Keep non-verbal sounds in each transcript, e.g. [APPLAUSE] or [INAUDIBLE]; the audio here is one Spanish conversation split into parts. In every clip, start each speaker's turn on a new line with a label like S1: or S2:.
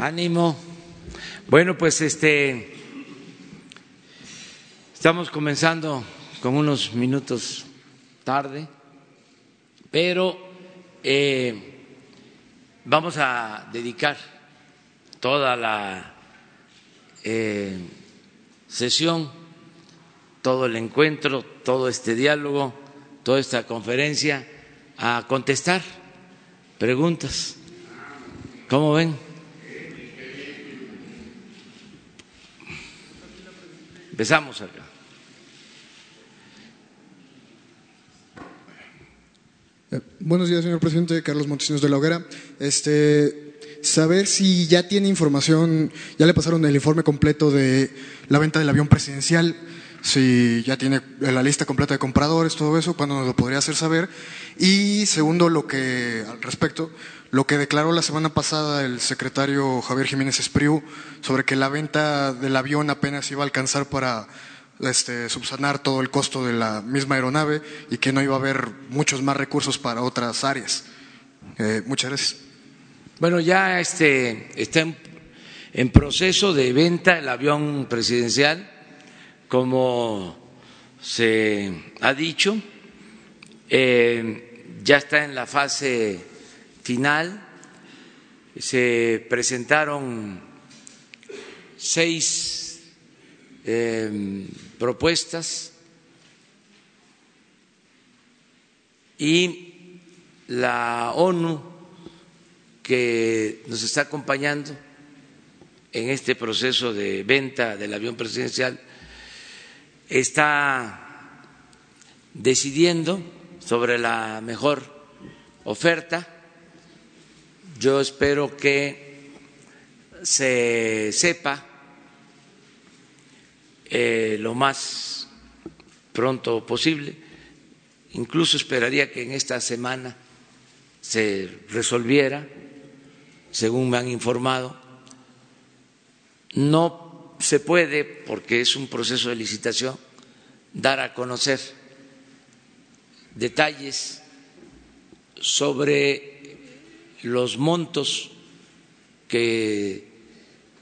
S1: Ánimo. Bueno, pues este estamos comenzando con unos minutos tarde, pero eh, vamos a dedicar toda la eh, sesión, todo el encuentro, todo este diálogo, toda esta conferencia a contestar preguntas. ¿Cómo ven? Empezamos acá.
S2: Eh, buenos días, señor presidente. Carlos Montesinos de la Hoguera. Este, saber si ya tiene información, ya le pasaron el informe completo de la venta del avión presidencial, si ya tiene la lista completa de compradores, todo eso, cuándo nos lo podría hacer saber. Y segundo, lo que, al respecto, lo que declaró la semana pasada el secretario Javier Jiménez Espriu sobre que la venta del avión apenas iba a alcanzar para este, subsanar todo el costo de la misma aeronave y que no iba a haber muchos más recursos para otras áreas. Eh, muchas gracias.
S1: Bueno, ya este, está en, proceso de venta el avión presidencial, como se ha dicho, eh, ya está en la fase final. Se presentaron seis em, propuestas y la ONU que nos está acompañando en este proceso de venta del avión presidencial está decidiendo sobre la mejor oferta. Yo espero que se sepa eh, lo más pronto posible. Incluso esperaría que en esta semana se resolviera según me han informado. No se puede, porque es un proceso de licitación, dar a conocer detalles sobre los montos que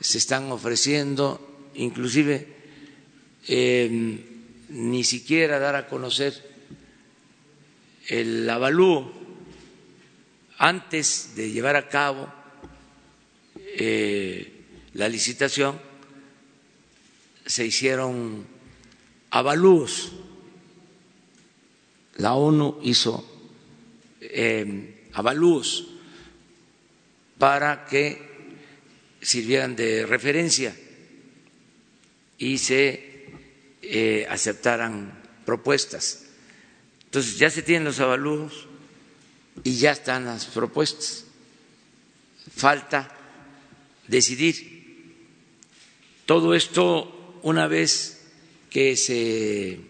S1: se están ofreciendo, inclusive em, ni siquiera dar a conocer el avalúo antes de llevar a cabo eh, la licitación se hicieron avalúos. La ONU hizo eh, avalúos para que sirvieran de referencia y se eh, aceptaran propuestas. Entonces ya se tienen los avalúos y ya están las propuestas. Falta decidir. Todo esto, una vez que se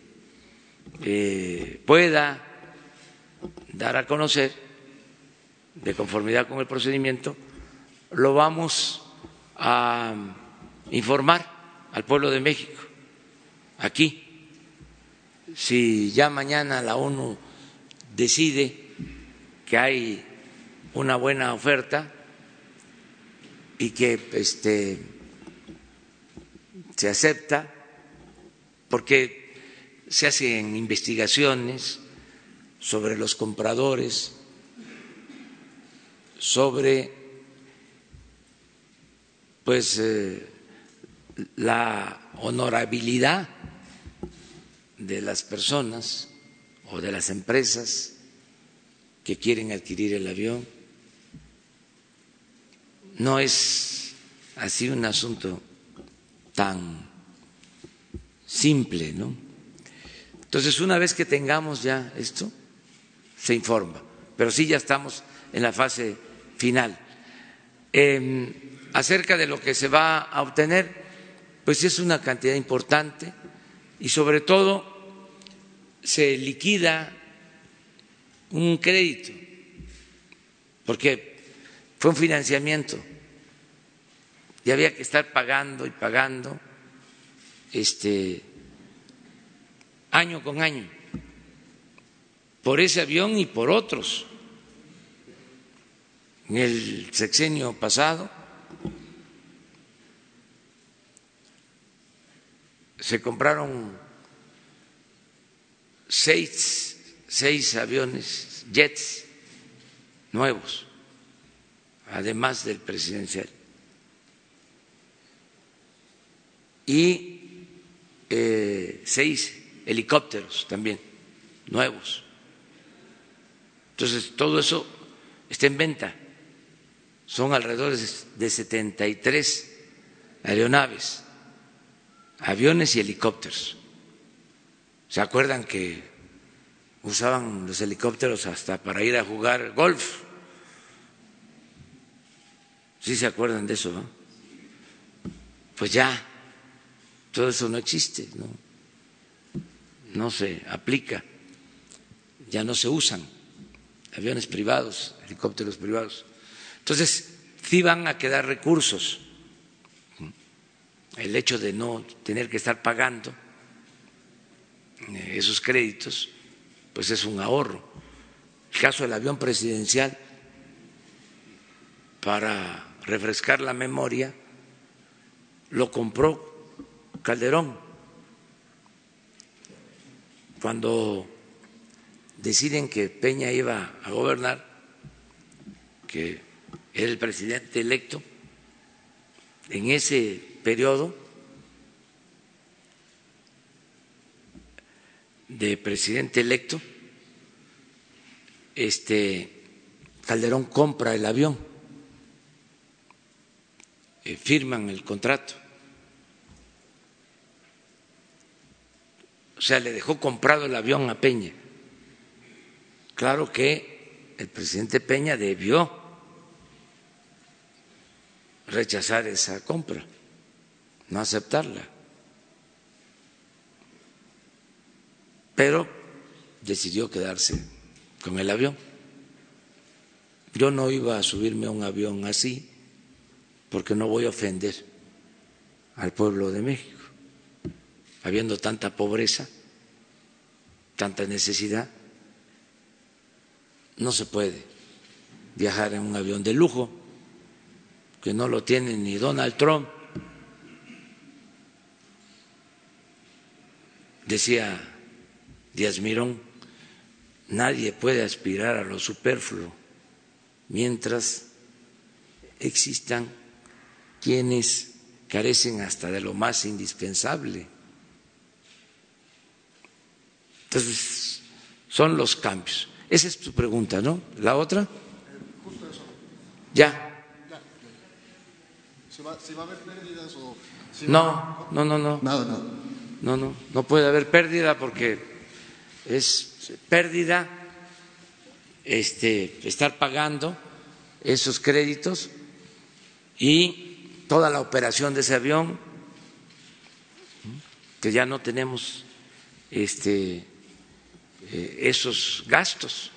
S1: eh, pueda dar a conocer, de conformidad con el procedimiento, lo vamos a informar al pueblo de México, aquí. Si ya mañana la ONU decide que hay una buena oferta, y que este, se acepta porque se hacen investigaciones sobre los compradores, sobre pues eh, la honorabilidad de las personas o de las empresas que quieren adquirir el avión no es así un asunto tan simple, ¿no? Entonces, una vez que tengamos ya esto, se informa, pero sí ya estamos en la fase final. Em, acerca de lo que se va a obtener, pues es una cantidad importante y sobre todo se liquida un crédito, porque fue un financiamiento y había que estar pagando y pagando este año con año por ese avión y por otros en el sexenio pasado se compraron seis, seis aviones, jets nuevos, además del presidencial. Y eh, seis helicópteros también, nuevos. Entonces, todo eso está en venta. Son alrededor de 73 aeronaves, aviones y helicópteros. ¿Se acuerdan que usaban los helicópteros hasta para ir a jugar golf? ¿Sí se acuerdan de eso? Pues ya, todo eso no existe, no se aplica, ya no se usan aviones privados, helicópteros privados. Entonces, sí van a quedar recursos. El hecho de no tener que estar pagando eh, esos créditos, pues es un ahorro. El caso del avión presidencial, para refrescar la memoria, lo compró Calderón cuando deciden que Peña iba a gobernar, que el presidente electo, en ese periodo de presidente electo, este Calderón compra el avión, eh, firman el contrato. O sea, le dejó comprado el avión a Peña. Claro que el presidente Peña debió rechazar esa compra, no aceptarla. Pero decidió quedarse con el avión. Yo no iba a subirme a un avión así porque no voy a ofender al pueblo de México, habiendo tanta pobreza, tanta necesidad no se puede viajar en un avión de lujo, que no lo tiene ni Donald Trump. Decía Díaz Mirón, nadie puede aspirar a lo superfluo mientras existan quienes carecen hasta de lo más indispensable. Entonces, son los cambios. Esa es tu pregunta, ¿no? ¿La otra? Justo eso. Ya. ¿Se va, a haber pérdidas o.? no, no, no, no. Nada, nada. No, no, no puede haber pérdida porque es pérdida este, estar pagando esos créditos y toda la operación de ese avión, que ya no tenemos este, eh, esos gastos.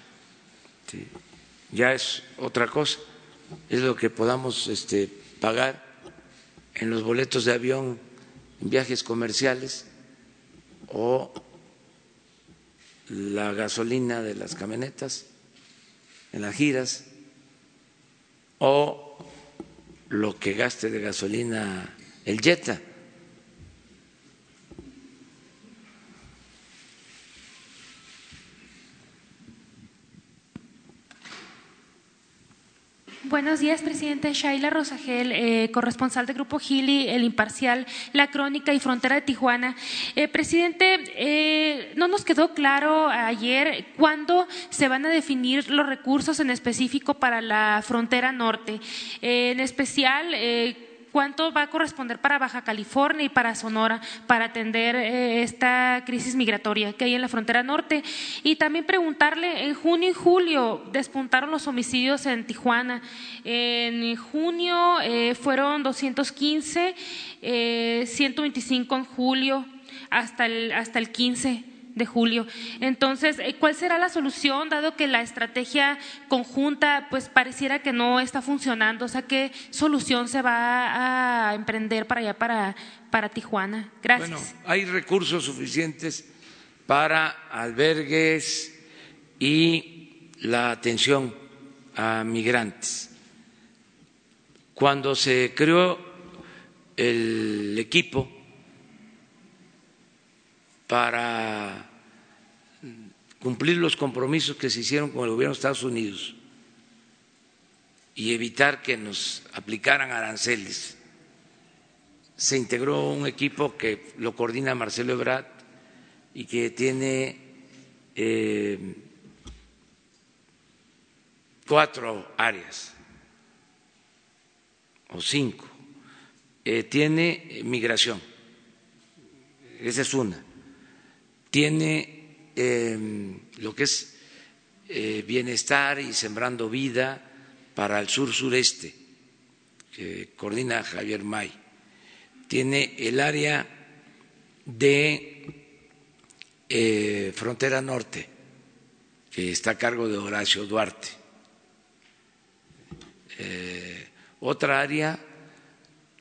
S1: Ya es otra cosa, es lo que podamos este, pagar en los boletos de avión, en viajes comerciales o la gasolina de las camionetas en las giras o lo que gaste de gasolina el Jetta
S3: Buenos días, presidente. Shaila Rosagel, eh, corresponsal del Grupo Gili, El Imparcial, La Crónica y Frontera de Tijuana. Eh, presidente, eh, no nos quedó claro ayer cuándo se van a definir los recursos en específico para la frontera norte. en especial, cuánto va a corresponder para Baja California y para Sonora para atender eh, esta crisis migratoria que hay en la frontera norte. Y también preguntarle, en junio y julio despuntaron los homicidios en Tijuana. En junio eh, fueron 215, 125 eh, en julio hasta el, hasta el 15 de julio. Entonces, eh, ¿cuál será la solución dado que la estrategia conjunta pues pareciera que no está funcionando? O sea, ¿qué solución se va a emprender para allá, para, para Tijuana? Gracias.
S1: Bueno, hay recursos suficientes para albergues y la atención a migrantes. Cuando se creó el equipo para cumplir los compromisos que se hicieron con el gobierno de Estados Unidos y evitar que nos aplicaran aranceles. Se integró un equipo que lo coordina Marcelo Ebrard y que tiene eh, cuatro áreas o cinco. Eh, tiene migración, esa es una. Tiene em, lo que es eh, bienestar y sembrando vida para el sur-sureste, que coordina Javier May. Tiene el área de eh, frontera norte, que está a cargo de Horacio Duarte. Eh, otra área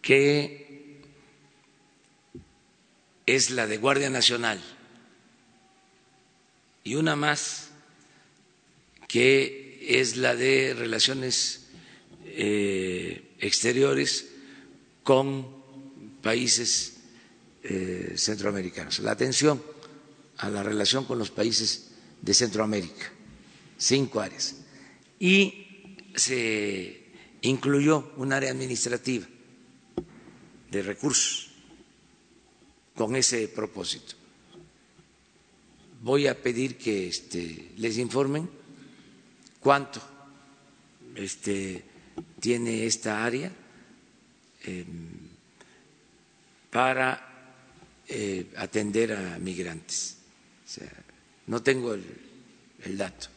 S1: que es la de Guardia Nacional y una más que es la de relaciones eh, exteriores con países eh, centroamericanos. La atención a la relación con los países de Centroamérica, cinco áreas. Y se incluyó un área administrativa de recursos con ese propósito. Voy a pedir que este, les informen cuánto este, tiene esta área em, para eh, atender a migrantes. no tengo el, dato.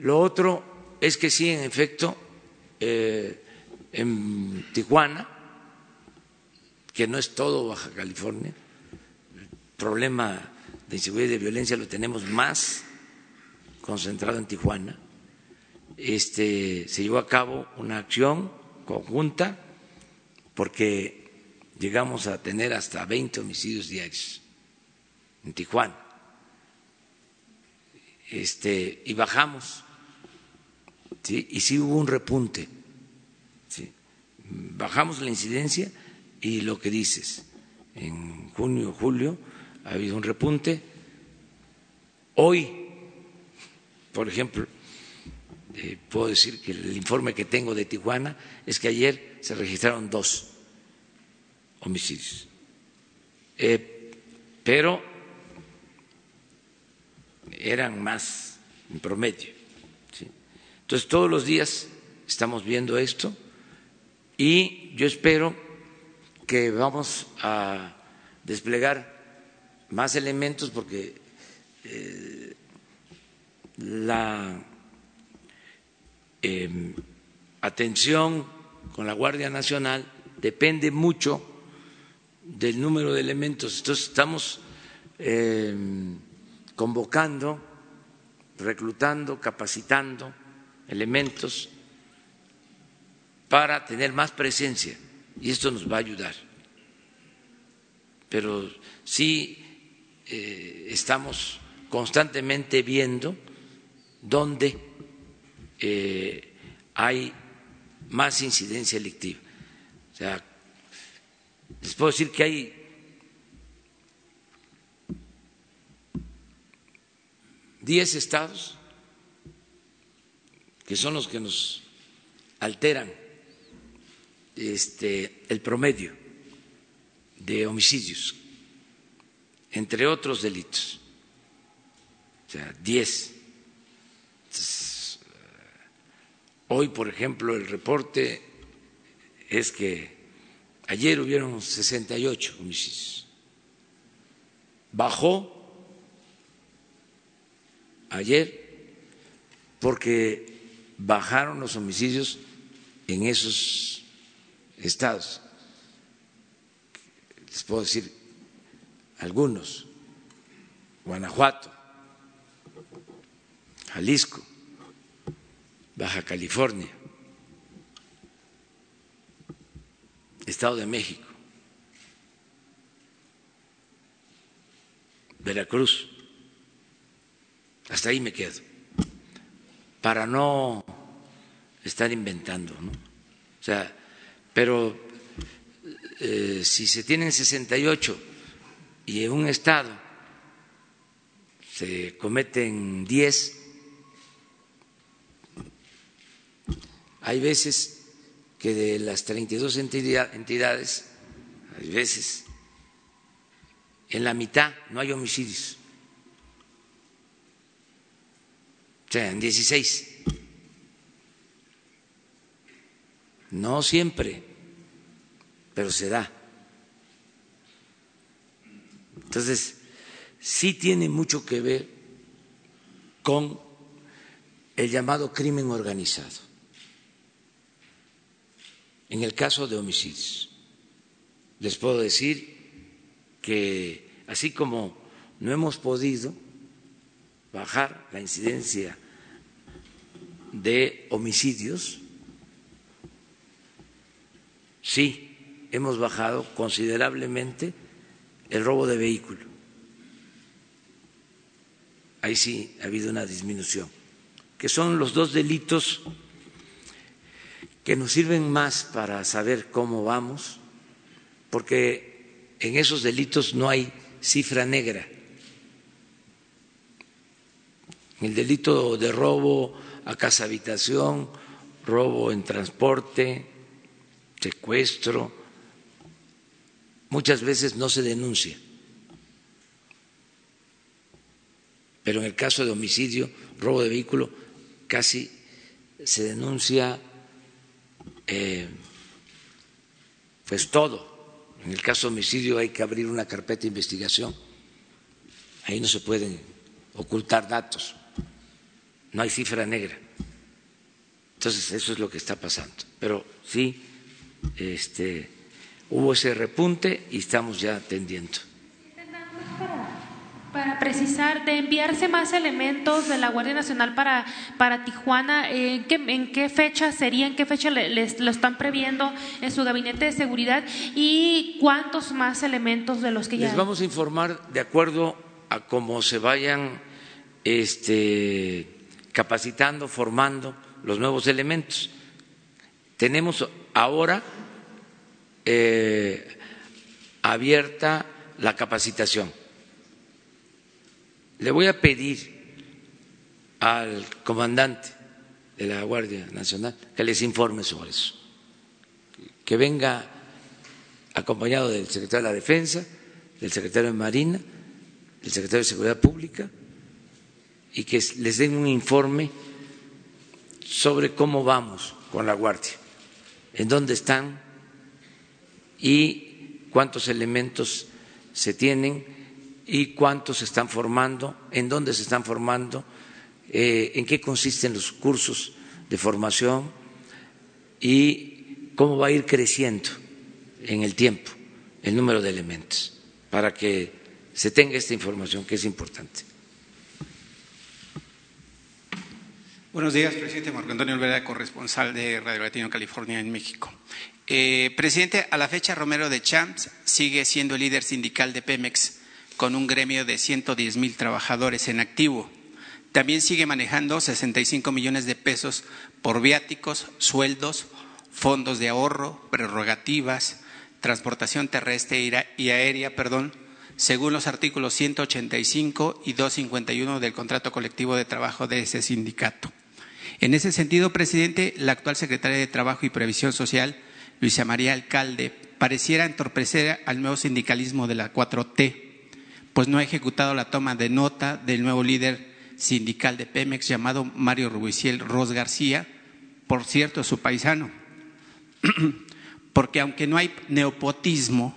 S1: Lo otro es que sí, en efecto, eh, en Tijuana, que no es todo Baja California, el problema de inseguridad y de violencia lo tenemos más concentrado en Tijuana este, se llevó a cabo una acción conjunta porque llegamos a tener hasta 20 homicidios diarios en Tijuana. Este, y bajamos, y sí hubo un repunte. ¿sí? Bajamos la incidencia y lo que dices, en junio, julio, ha habido un repunte. Hoy, por ejemplo, eh, puedo decir que el informe que tengo de Tijuana es que ayer se registraron dos homicidios, eh, pero eran más en promedio. Entonces, todos los días estamos viendo esto y yo espero que vamos a desplegar más elementos porque eh, la Em, atención con la Guardia Nacional depende mucho del número de elementos. Entonces estamos em, convocando, reclutando, capacitando elementos para tener más presencia y esto nos va a ayudar. Pero sí eh, estamos constantemente viendo dónde eh, hay más incidencia electiva. O sea, les puedo decir que hay diez estados que son los que nos alteran este, el promedio de homicidios, entre otros delitos. O sea, diez. Hoy, por ejemplo, el reporte es que ayer hubieron 68 homicidios. Bajó ayer porque bajaron los homicidios en esos estados. Les puedo decir algunos. Guanajuato, Jalisco, Baja California, Estado de México, Veracruz. Hasta ahí me quedo, para no estar inventando, ¿no? O sea, pero eh, si se tienen 68 y en un estado se cometen 10. Hay veces que de las 32 entidades, hay veces en la mitad no hay homicidios. O sea, en 16. No siempre, pero se da. Entonces, sí tiene mucho que ver con el llamado crimen organizado. En el caso de homicidios, les puedo decir que así como no hemos podido bajar la incidencia de homicidios, sí hemos bajado considerablemente el robo de vehículo. Ahí sí ha habido una disminución, que son los dos delitos que nos sirven más para saber cómo vamos, porque en esos delitos no hay cifra negra. El delito de robo a casa habitación, robo en transporte, secuestro, muchas veces no se denuncia. Pero en el caso de homicidio, robo de vehículo, casi se denuncia eh, pues todo. En el caso de homicidio hay que abrir una carpeta de investigación. Ahí no se pueden ocultar datos. No hay cifra negra. Entonces, eso es lo que está pasando. Pero sí, este, hubo ese repunte y estamos ya atendiendo.
S3: Para precisar, de enviarse más elementos de la Guardia Nacional para, para Tijuana, ¿en qué, ¿en qué fecha sería, en qué fecha les, lo están previendo en su gabinete de seguridad y cuántos más elementos de los que ya...
S1: Les vamos a informar de acuerdo a cómo se vayan este, capacitando, formando los nuevos elementos. Tenemos ahora eh, abierta la capacitación. Le voy a pedir al comandante de la Guardia Nacional que les informe sobre eso, que venga acompañado del secretario de la Defensa, del secretario de Marina, del secretario de Seguridad Pública, y que les den un informe sobre cómo vamos con la Guardia, en dónde están y cuántos elementos se tienen y cuántos se están formando, en dónde se están formando, eh, en qué consisten los cursos de formación y cómo va a ir creciendo en el tiempo el número de elementos para que se tenga esta información que es importante.
S4: Buenos días, presidente Marco Antonio Olvera, corresponsal de Radio Latino California en México. Eh, presidente, a la fecha Romero de Champs sigue siendo líder sindical de Pemex con un gremio de 110 mil trabajadores en activo. También sigue manejando 65 millones de pesos por viáticos, sueldos, fondos de ahorro, prerrogativas, transportación terrestre y aérea, perdón, según los artículos 185 y 251 del contrato colectivo de trabajo de ese sindicato. En ese sentido, presidente, la actual secretaria de Trabajo y Previsión Social, Luisa María Alcalde, pareciera entorpecer al nuevo sindicalismo de la 4T, pues no ha ejecutado la toma de nota del nuevo líder sindical de Pemex llamado Mario Rubiciel Ros García, por cierto, su paisano. [CLEARS THROAT] Porque aunque no hay neopotismo,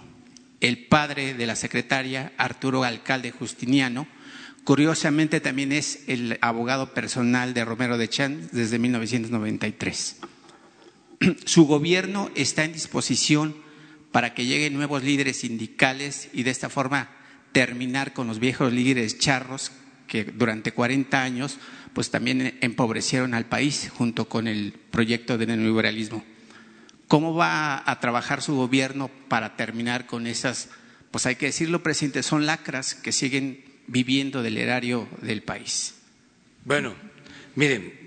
S4: el padre de la secretaria, Arturo Alcalde Justiniano, Curiosamente también es el abogado personal de Romero de Chan desde 1993. [CLEARS THROAT] Su gobierno está en disposición para que lleguen nuevos líderes sindicales y de esta forma terminar con los viejos líderes charros que durante 40 años pues también empobrecieron al país junto con el proyecto de neoliberalismo. ¿Cómo va a trabajar su gobierno para terminar con esas, pues hay que decirlo, presidente, son lacras que siguen viviendo del erario del país?
S1: Bueno, miren,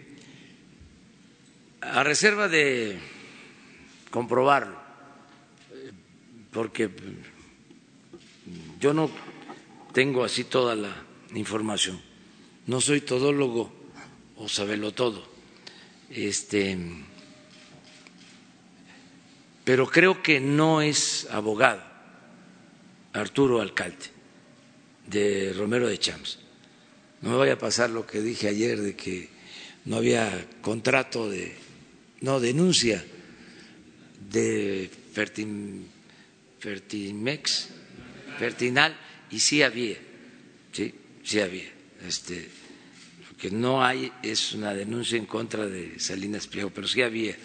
S1: a reserva de comprobarlo, porque yo no tengo así toda la información no soy todólogo o sabelo todo. Este, pero creo que no es abogado Arturo Alcalde de Romero de Champs. No me vaya a pasar lo que dije ayer de que no había contrato de, no, denuncia de Fertimex, Fertinal, y sí había, sí, sí había. Este, lo que no hay es una denuncia en contra de Salinas Pliego, pero sí había,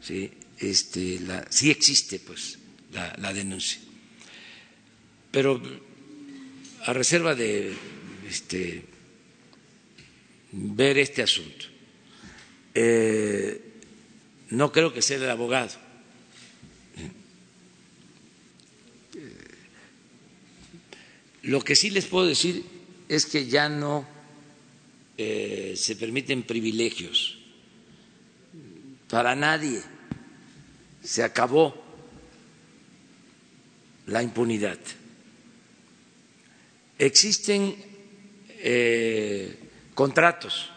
S1: sí, este, la, sí existe pues la, la denuncia. Pero a reserva de este, ver este asunto, eh, no creo que sea el abogado. Lo que sí les puedo decir es que ya no eh, se permiten privilegios para nadie. Se acabó la impunidad. Existen eh, contratos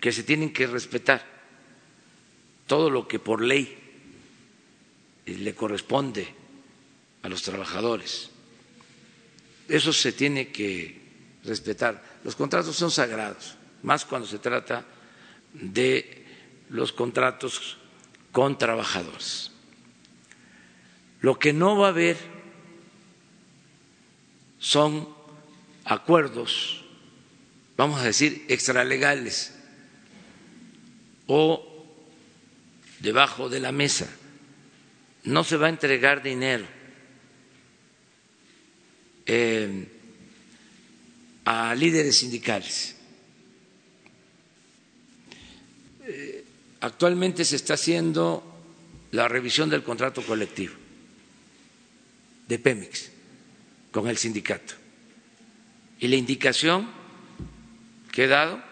S1: que se tienen que respetar, todo lo que por ley le corresponde a los trabajadores. Eso se tiene que respetar. Los contratos son sagrados, más cuando se trata de los contratos con trabajadores. Lo que no va a haber son acuerdos, vamos a decir, extralegales o debajo de la mesa. No se va a entregar dinero eh, a líderes sindicales. Eh, actualmente se está haciendo la revisión del contrato colectivo de Pemex con el sindicato. Y la indicación que he dado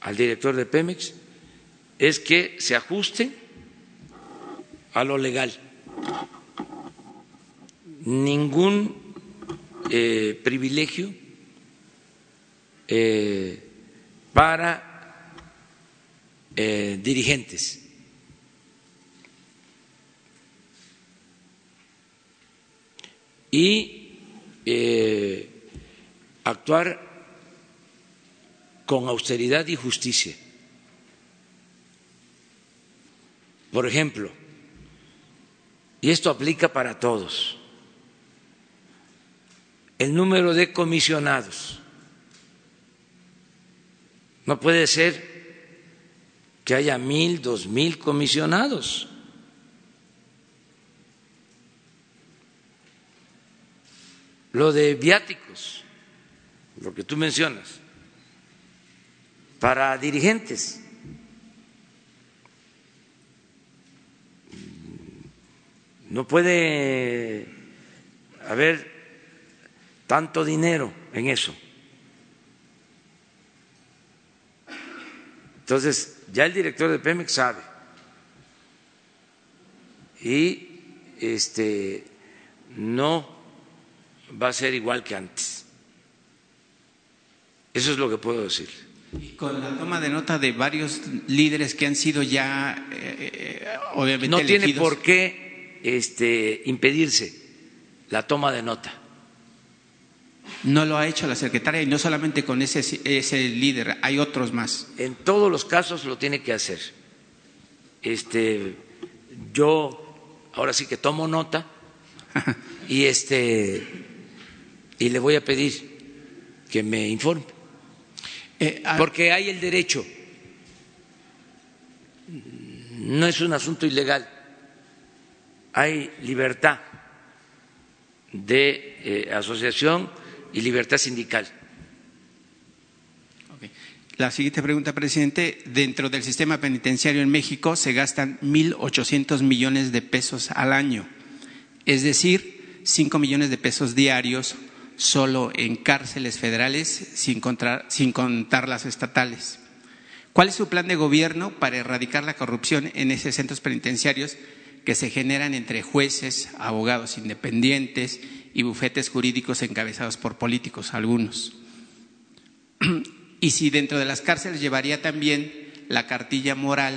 S1: al director de Pemex es que se ajuste a lo legal. Ningún eh, privilegio eh, para eh, dirigentes y actuar con austeridad y justicia. Por ejemplo, y esto aplica para todos, el número de comisionados. No puede ser que haya mil, dos mil comisionados. Lo de viáticos, lo que tú mencionas, para dirigentes. No puede haber tanto dinero en eso. Entonces, ya el director de Pemex sabe. Y este no va a ser igual que antes. Eso es lo que puedo decir.
S4: con la toma de nota de varios líderes que han sido ya, eh, eh, obviamente,
S1: no tiene por qué este, impedirse la toma de nota.
S4: No lo ha hecho la secretaria y no solamente con ese, ese líder, hay otros más.
S1: En todos los casos lo tiene que hacer. Este, yo ahora sí que tomo nota [LAUGHS] y este y le voy a pedir que me informe, eh, porque hay el derecho, no es un asunto ilegal, hay libertad de eh, asociación y libertad sindical.
S4: La siguiente pregunta, presidente. Dentro del sistema penitenciario en México se gastan 1.800 millones de pesos al año, es decir, 5 millones de pesos diarios solo en cárceles federales sin, sin contar las estatales. ¿Cuál es su plan de gobierno para erradicar la corrupción en esos centros penitenciarios que se generan entre jueces, abogados independientes y bufetes jurídicos encabezados por políticos, algunos. Y si dentro de las cárceles llevaría también la cartilla moral,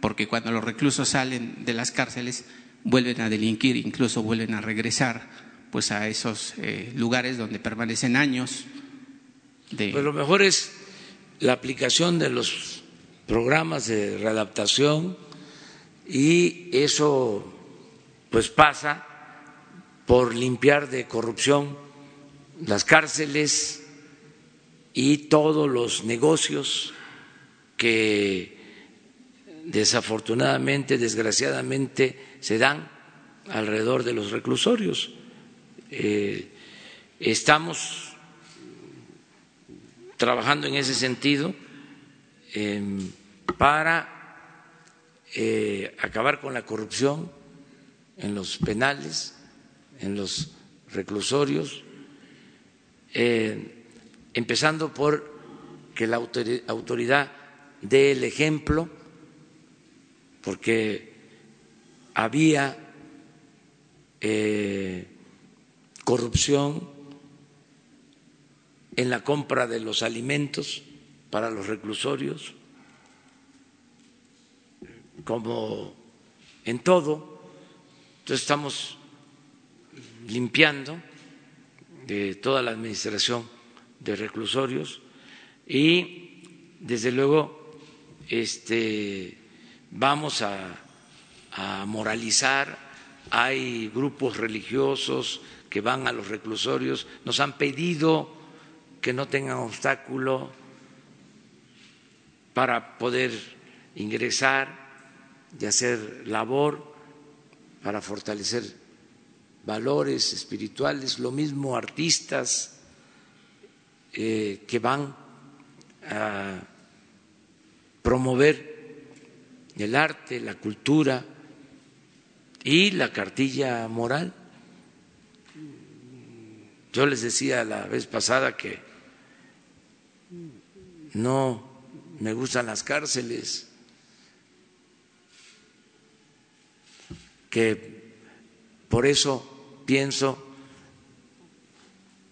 S4: porque cuando los reclusos salen de las cárceles vuelven a delinquir, incluso vuelven a regresar pues a esos eh, lugares donde permanecen años. De...
S1: Pues lo mejor es la aplicación de los programas de readaptación y eso pues pasa por limpiar de corrupción las cárceles y todos los negocios que desafortunadamente, desgraciadamente, se dan alrededor de los reclusorios. Eh, estamos trabajando en ese sentido em, para eh, acabar con la corrupción en los penales, en los reclusorios, eh, empezando por que la autoridad dé el ejemplo, porque había eh, corrupción en la compra de los alimentos para los reclusorios, como en todo. Entonces estamos limpiando de toda la administración de reclusorios y desde luego este vamos a, a moralizar hay grupos religiosos que van a los reclusorios nos han pedido que no tengan obstáculo para poder ingresar y hacer labor para fortalecer valores espirituales, lo mismo artistas eh, que van a promover el arte, la cultura y la cartilla moral. Yo les decía la vez pasada que no me gustan las cárceles, que por eso pienso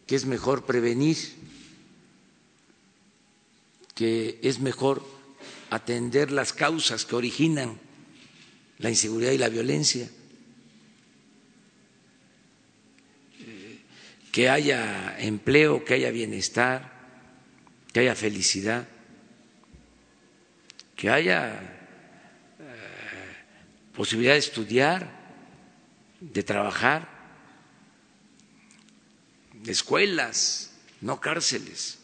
S1: que es mejor prevenir, que es mejor atender las causas que originan la inseguridad y la violencia, que haya empleo, que haya bienestar, que haya felicidad, que haya eh, posibilidad de estudiar, de trabajar escuelas, no cárceles.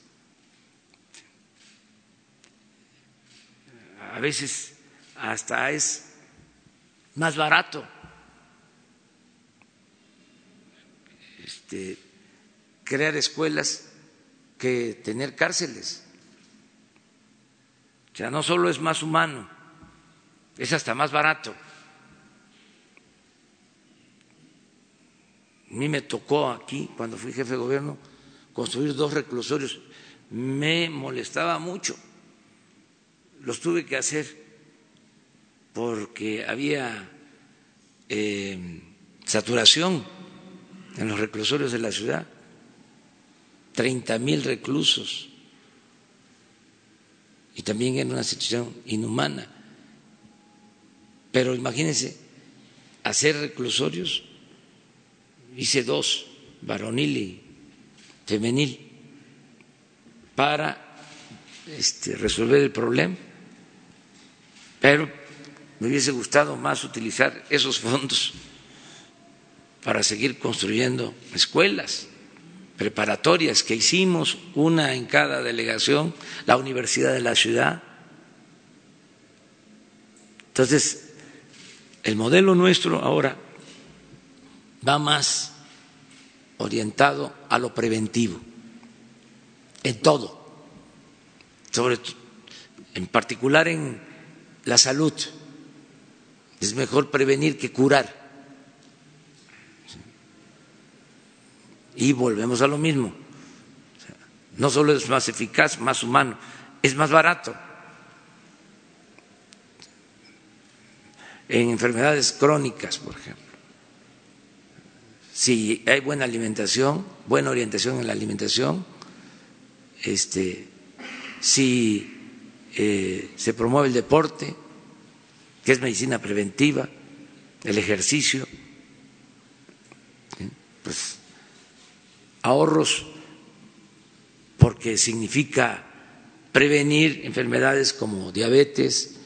S1: A veces hasta es más barato este, crear escuelas que tener cárceles. O sea, no solo es más humano, es hasta más barato. A mí me tocó aquí, cuando fui jefe de gobierno, construir dos reclusorios. Me molestaba mucho. Los tuve que hacer porque había eh, saturación en los reclusorios de la ciudad. Treinta mil reclusos. Y también en una situación inhumana. Pero imagínense, hacer reclusorios hice dos, varonil y femenil, para este, resolver el problema, pero me hubiese gustado más utilizar esos fondos para seguir construyendo escuelas preparatorias que hicimos, una en cada delegación, la Universidad de la Ciudad. Entonces, el modelo nuestro ahora va más orientado a lo preventivo, en todo, sobre en particular en la salud. Es mejor prevenir que curar. Y volvemos a lo mismo. No solo es más eficaz, más humano, es más barato. En enfermedades crónicas, por ejemplo si hay buena alimentación, buena orientación en la alimentación, este, si eh, se promueve el deporte, que es medicina preventiva, el ejercicio, pues ahorros porque significa prevenir enfermedades como diabetes,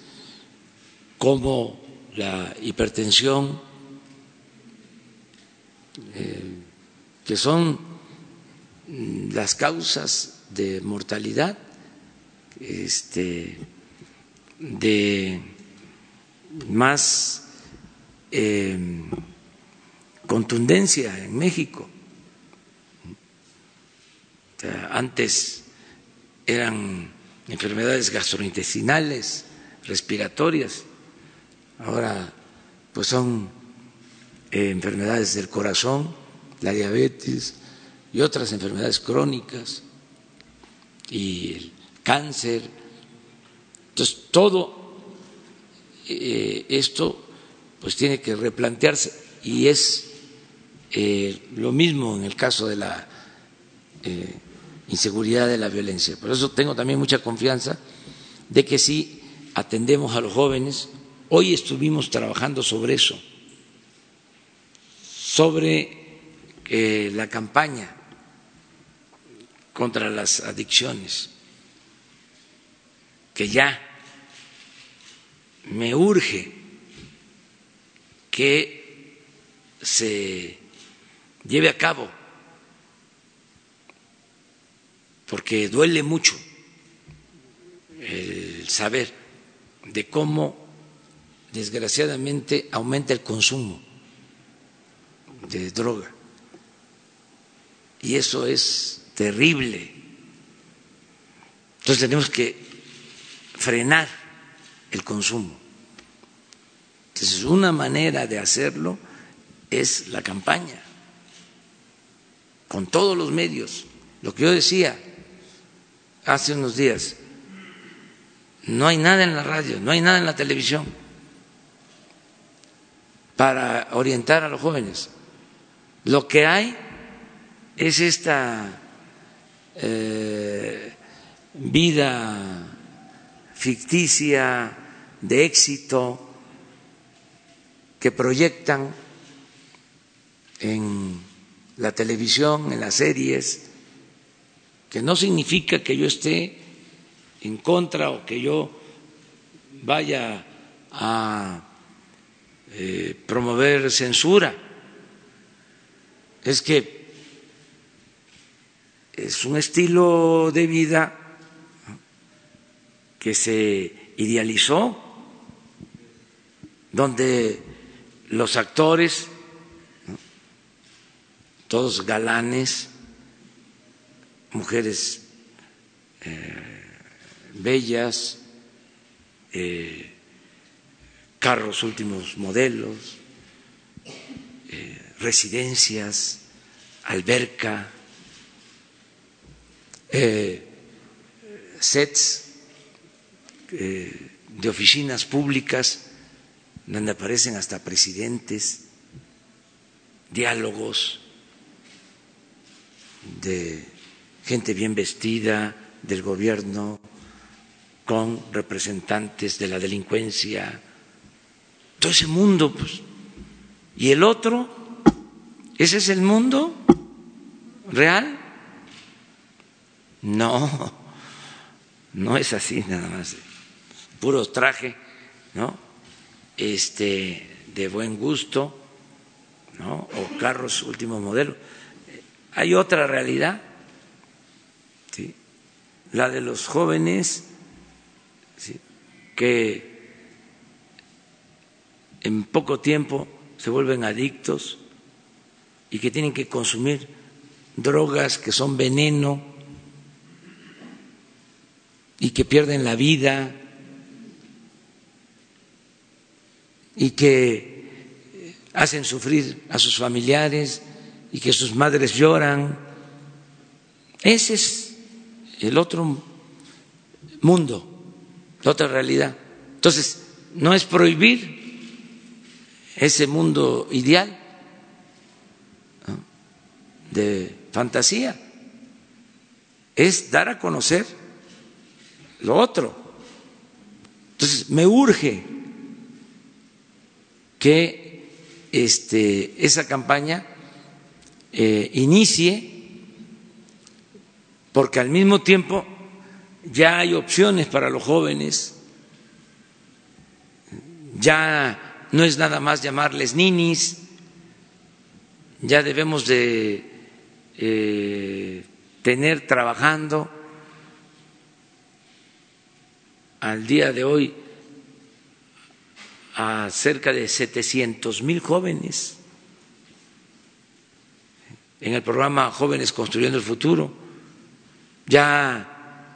S1: como la hipertensión, eh, que son las causas de mortalidad, este, de más eh, contundencia en México. antes eran enfermedades gastrointestinales, respiratorias, ahora pues son eh, enfermedades del corazón, la diabetes y otras enfermedades crónicas y el cáncer. Entonces, todo eh, esto pues tiene que replantearse y es eh, lo mismo en el caso de la inseguridad de la violencia. Por eso tengo también mucha confianza de que si atendemos a los jóvenes, hoy estuvimos trabajando sobre eso, sobre eh, la campaña contra las adicciones, que ya me urge que se lleve a cabo porque duele mucho el saber de cómo desgraciadamente aumenta el consumo de droga. Y eso es terrible. Entonces tenemos que frenar el consumo. Entonces una manera de hacerlo es la campaña, con todos los medios. Lo que yo decía, hace unos días. No hay nada en la radio, no hay nada en la televisión para orientar a los jóvenes. Lo que hay es esta eh, vida ficticia de éxito que proyectan en la televisión, en las series, que no significa que yo esté en contra o que yo vaya a eh, promover censura. Es que es un estilo de vida que se idealizó, donde los actores, todos galanes, mujeres eh, bellas, eh, carros últimos modelos, eh, residencias, alberca, sets de oficinas públicas donde aparecen hasta presidentes, diálogos de gente bien vestida del gobierno, con representantes de la delincuencia, todo ese mundo, pues. ¿Y el otro? ¿Ese es el mundo real? No, no es así nada más. Puro traje, ¿no? Este, de buen gusto, ¿no? O carros último modelo. Hay otra realidad la de los jóvenes que en poco tiempo se vuelven adictos y que tienen que consumir drogas que son veneno y que pierden la vida y que hacen sufrir a sus familiares y que sus madres lloran. Ese es el otro mundo, la otra realidad. Entonces, no es prohibir ese mundo ideal, de fantasía, es dar a conocer lo otro. Entonces, me urge que este, esa campaña eh, inicie, porque al mismo tiempo ya hay opciones para los jóvenes, ya no es nada más llamarles ninis, ya debemos de eh, tener trabajando al día de hoy a cerca de 700 mil jóvenes en el programa Jóvenes Construyendo el Futuro. Ya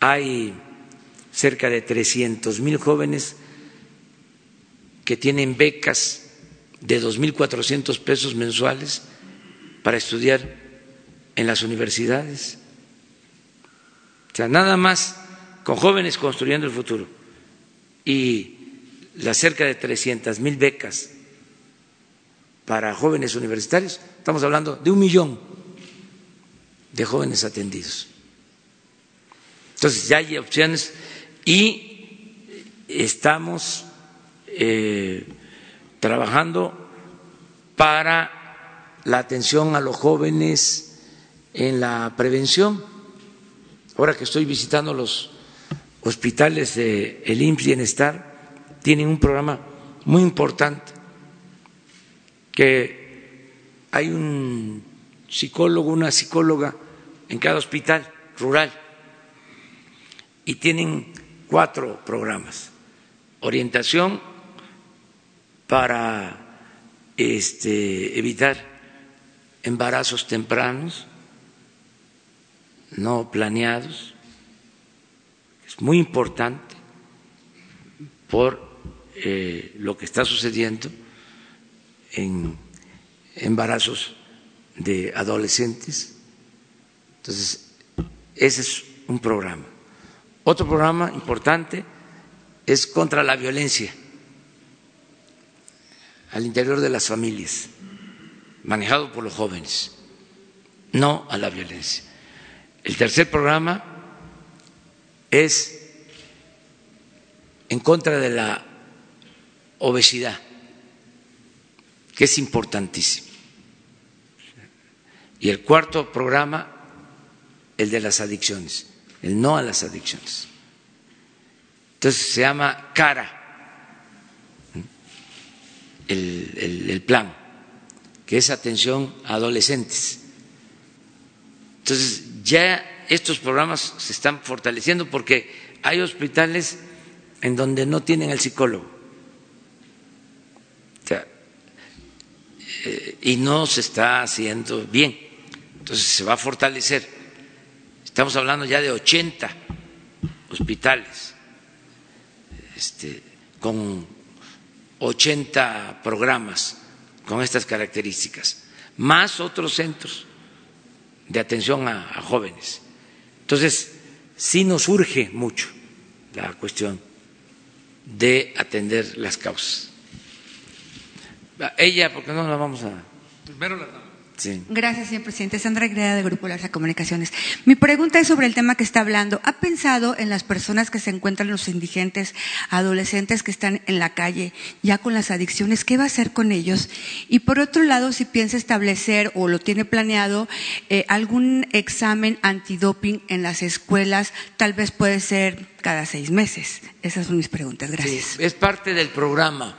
S1: hay cerca de 300 mil jóvenes que tienen becas de 2.400 pesos mensuales para estudiar en las universidades. O sea, nada más con jóvenes construyendo el futuro y las cerca de 300 mil becas para jóvenes universitarios, estamos hablando de un millón de jóvenes atendidos. Entonces ya hay opciones y estamos eh, trabajando para la atención a los jóvenes en la prevención. Ahora que estoy visitando los hospitales de el IMSS Bienestar, tienen un programa muy importante que hay un psicólogo, una psicóloga en cada hospital rural y tienen cuatro programas. Orientación para este, evitar embarazos tempranos, no planeados. Es muy importante por eh, lo que está sucediendo en embarazos de adolescentes. Entonces, ese es un programa. Otro programa importante es contra la violencia al interior de las familias, manejado por los jóvenes, no a la violencia. El tercer programa es en contra de la obesidad, que es importantísimo. Y el cuarto programa, el de las adicciones, el no a las adicciones. Entonces se llama CARA el, plan, que es atención a adolescentes. Entonces, ya estos programas se están fortaleciendo porque hay hospitales en donde no tienen el psicólogo. Eh, y no se está haciendo bien. Entonces se va a fortalecer. Estamos hablando ya de 80 hospitales este, con 80 programas con estas características, más otros centros de atención a, jóvenes. Entonces, sí nos urge mucho la cuestión de atender las causas. Ella, porque no la vamos a...
S5: Primero la
S6: Gracias, señor presidente. Sandra Greda, de Grupo Larsa Comunicaciones. Mi pregunta es sobre el tema que está hablando. ¿Ha pensado en las personas que se encuentran, los indigentes, adolescentes que están en la calle, ya con las adicciones? ¿Qué va a hacer con ellos? Y por otro lado, si piensa establecer o lo tiene planeado eh, algún examen antidoping en las escuelas, tal vez puede ser cada seis meses. Esas son mis preguntas. Gracias.
S1: es parte del programa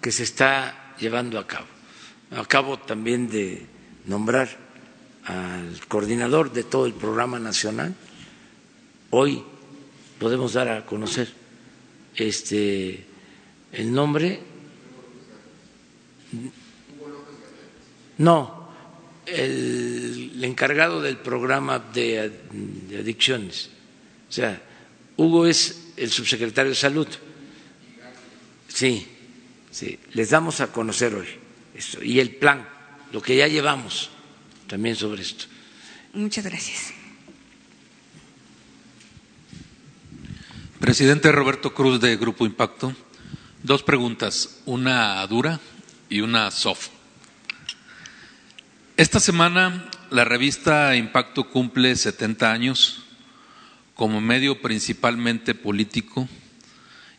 S1: que se está llevando a cabo. Acabo también de nombrar al coordinador de todo el programa nacional. Hoy podemos dar a conocer este el nombre. No, el, encargado del programa de, adicciones. O sea, Hugo es el subsecretario de salud. Sí, sí, les damos a conocer hoy esto, y el plan lo que ya llevamos también sobre esto.
S6: Muchas gracias.
S5: Presidente Roberto Cruz de Grupo Impacto, dos preguntas, una dura y una soft. Esta semana la revista Impacto cumple 70 años como medio principalmente político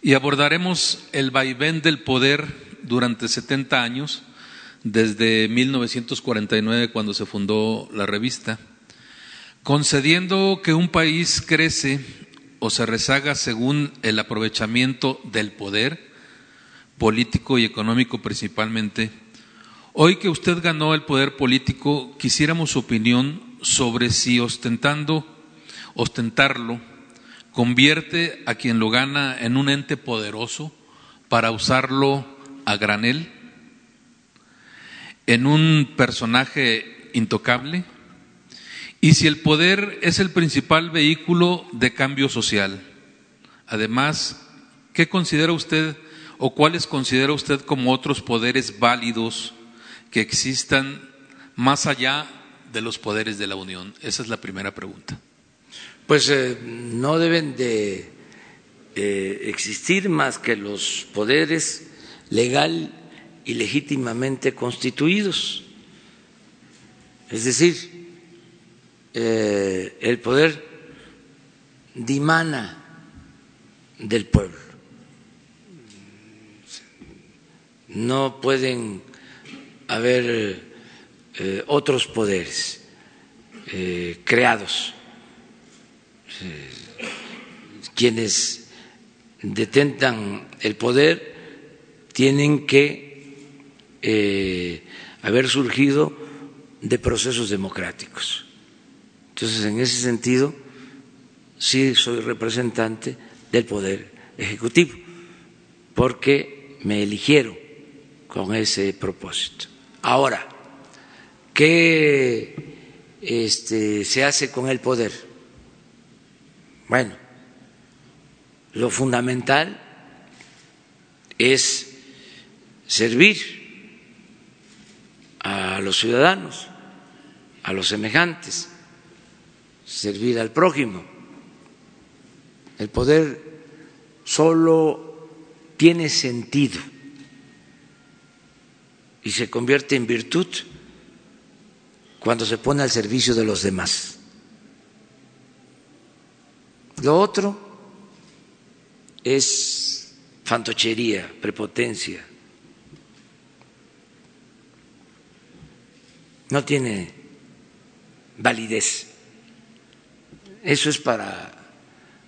S5: y abordaremos el vaivén del poder durante 70 años, desde 1949 cuando se fundó la revista, concediendo que un país crece o se rezaga según el aprovechamiento del poder político y económico principalmente. Hoy que usted ganó el poder político, quisiéramos su opinión sobre si ostentando, ostentarlo, convierte a quien lo gana en un ente poderoso para usarlo a granel, en un personaje intocable, y si el poder es el principal vehículo de cambio social. Además, ¿qué considera usted o cuáles considera usted como otros poderes válidos que existan más allá de los poderes de la Unión? Esa es la primera pregunta.
S1: Pues eh, no deben de eh, existir más que los poderes legal y legítimamente constituidos. Es decir, eh, el poder dimana del pueblo. No pueden haber eh, otros poderes eh, creados. quienes detentan el poder tienen que haber surgido de procesos democráticos. Entonces, en ese sentido, sí soy representante del Poder Ejecutivo, porque me eligieron con ese propósito. Ahora, ¿qué este, se hace con el poder? Bueno, lo fundamental es servir los ciudadanos, a los semejantes, servir al prójimo. El poder solo tiene sentido y se convierte en virtud cuando se pone al servicio de los demás. Lo otro es fantochería, prepotencia. No tiene validez. Eso es para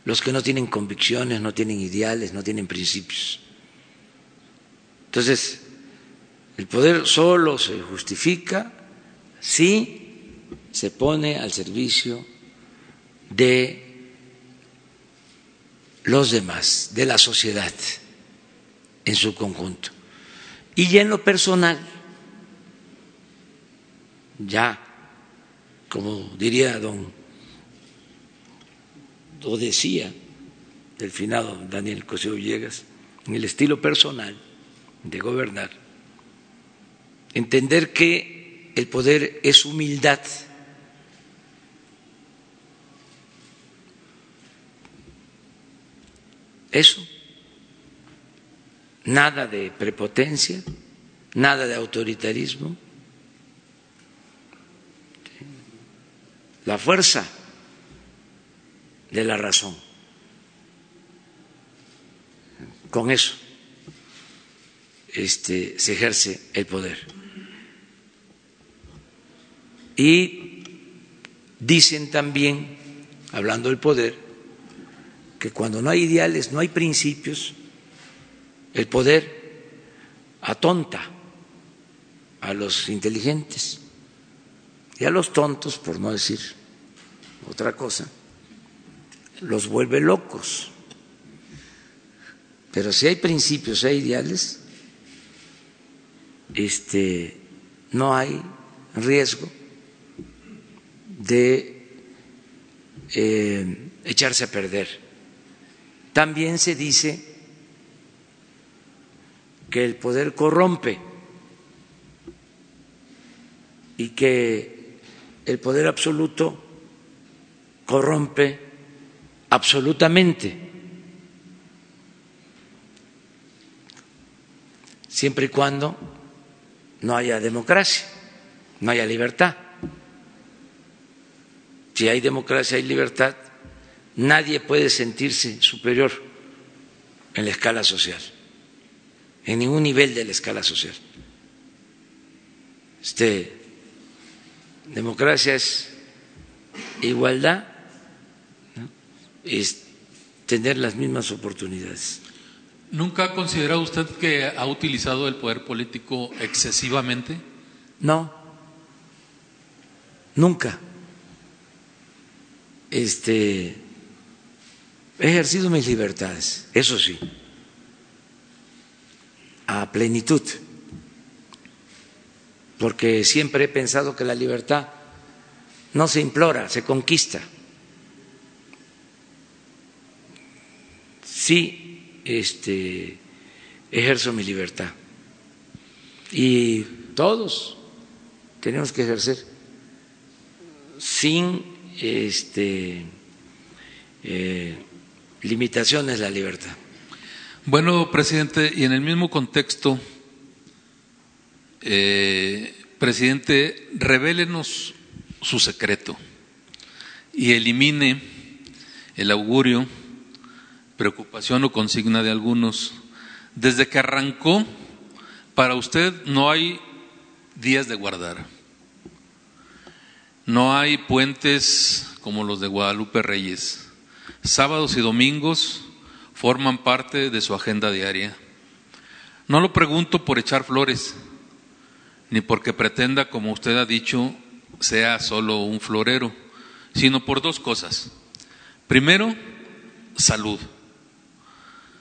S1: los que no tienen convicciones, no tienen ideales, no tienen principios. Entonces, el poder solo se justifica si se pone al servicio de los demás, de la sociedad en su conjunto. Y en lo personal, ya, como diría don o decía el finado Daniel Cosío Villegas, en el estilo personal de gobernar, entender que el poder es humildad. Eso, nada de prepotencia, nada de autoritarismo. La fuerza de la razón. Con eso este, se ejerce el poder. Y dicen también, hablando del poder, que cuando no hay ideales, no hay principios, el poder atonta a los inteligentes y a los tontos, por no decir otra cosa, los vuelve locos. Pero si hay principios, hay ideales, este, no hay riesgo de eh, echarse a perder. También se dice que el poder corrompe y que el poder absoluto corrompe absolutamente, siempre y cuando no haya democracia. no haya libertad. Si hay democracia, hay libertad, nadie puede sentirse superior en la escala social, en ningún nivel de la escala social. Este, democracia es igualdad, es tener las mismas oportunidades.
S5: ¿Nunca ha considerado usted que ha utilizado el poder político excesivamente?
S1: No, nunca. Este, he ejercido mis libertades, eso sí, a plenitud, porque siempre he pensado que la libertad no se implora, se conquista. Sí, este, ejerzo mi libertad. Y todos tenemos que ejercer sin este, eh, limitaciones la libertad.
S5: Bueno, presidente, y en el mismo contexto, eh, presidente, revélenos su secreto y elimine el augurio, preocupación o consigna de algunos. Desde que arrancó, para usted no hay días de guardar. No hay puentes como los de Guadalupe Reyes. Sábados y domingos forman parte de su agenda diaria. No lo pregunto por echar flores, ni porque pretenda, como usted ha dicho, sea solo un florero, sino por dos cosas. Primero, salud.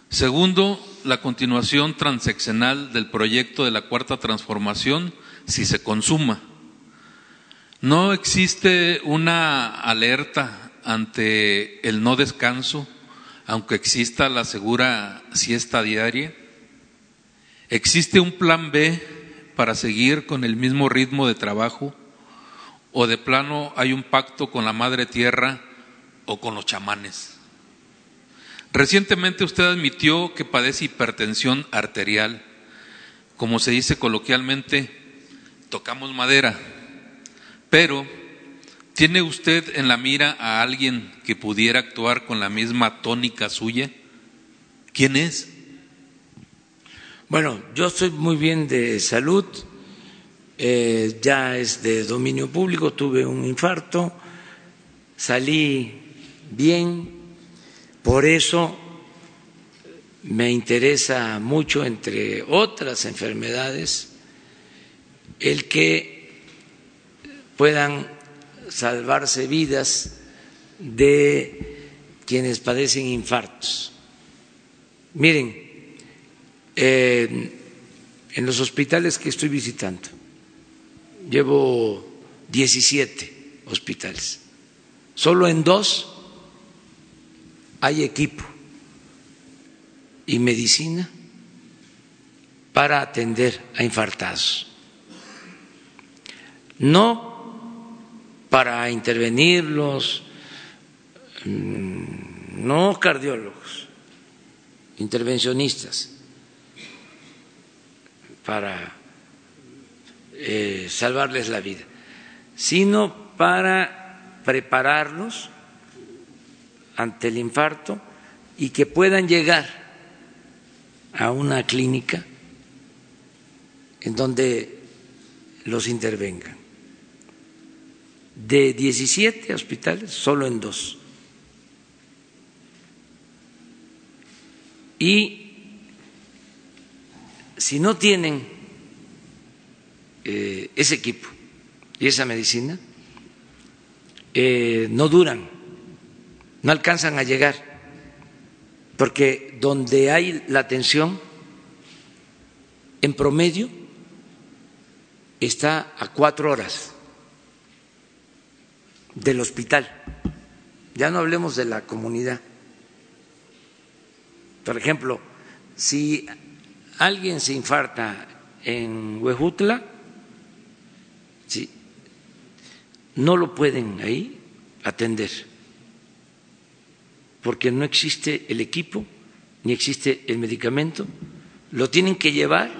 S5: Segundo, la continuación transeccional del proyecto de la cuarta transformación si se consuma. No existe una alerta ante el no descanso, aunque exista la segura siesta diaria. ¿Existe un plan B para seguir con el mismo ritmo de trabajo? ¿O de plano hay un pacto con la madre tierra o con los chamanes? Recientemente usted admitió que padece hipertensión arterial. Como se dice coloquialmente, tocamos madera. Pero, ¿tiene usted en la mira a alguien que pudiera actuar con la misma tónica suya? ¿Quién es?
S1: Bueno, yo estoy muy bien de salud, eh, ya es de dominio público, tuve un infarto, salí bien, por eso me interesa mucho, entre otras enfermedades, el que puedan salvarse vidas de quienes padecen infartos. Miren, en los hospitales que estoy visitando, llevo 17 hospitales, solo en dos hay equipo y medicina para atender a infartados. No para intervenirlos, mm, no cardiólogos, intervencionistas, para eh, salvarles la vida, sino para prepararlos ante el infarto y que puedan llegar a una clínica en donde los intervengan. De 17 hospitales, solo en dos. Y si no tienen eh, ese equipo y esa medicina, eh, no duran, no alcanzan a llegar, porque donde hay la atención, en promedio, está a cuatro horas del hospital. Ya no hablemos de la comunidad. Por ejemplo, si alguien se infarta en Huejutla, ¿sí? no lo pueden ahí atender, porque no existe el equipo ni existe el medicamento, lo tienen que llevar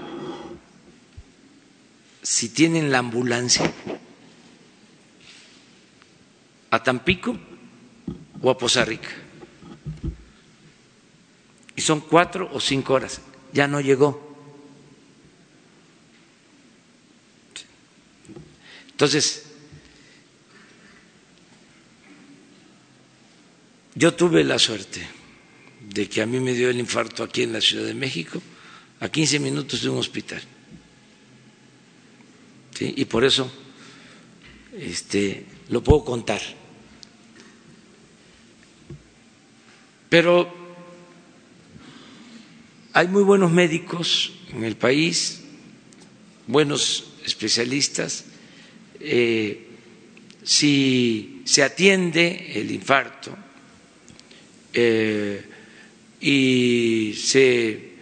S1: si tienen la ambulancia a Tampico o a Poza Rica. Y son cuatro o cinco horas. Ya no llegó. Entonces, yo tuve la suerte de que a mí me dio el infarto aquí en la Ciudad de México, a 15 minutos de un hospital. Y por eso este, lo puedo contar. Pero hay muy buenos médicos en el país, buenos especialistas. Eh, si se atiende el infarto eh, y se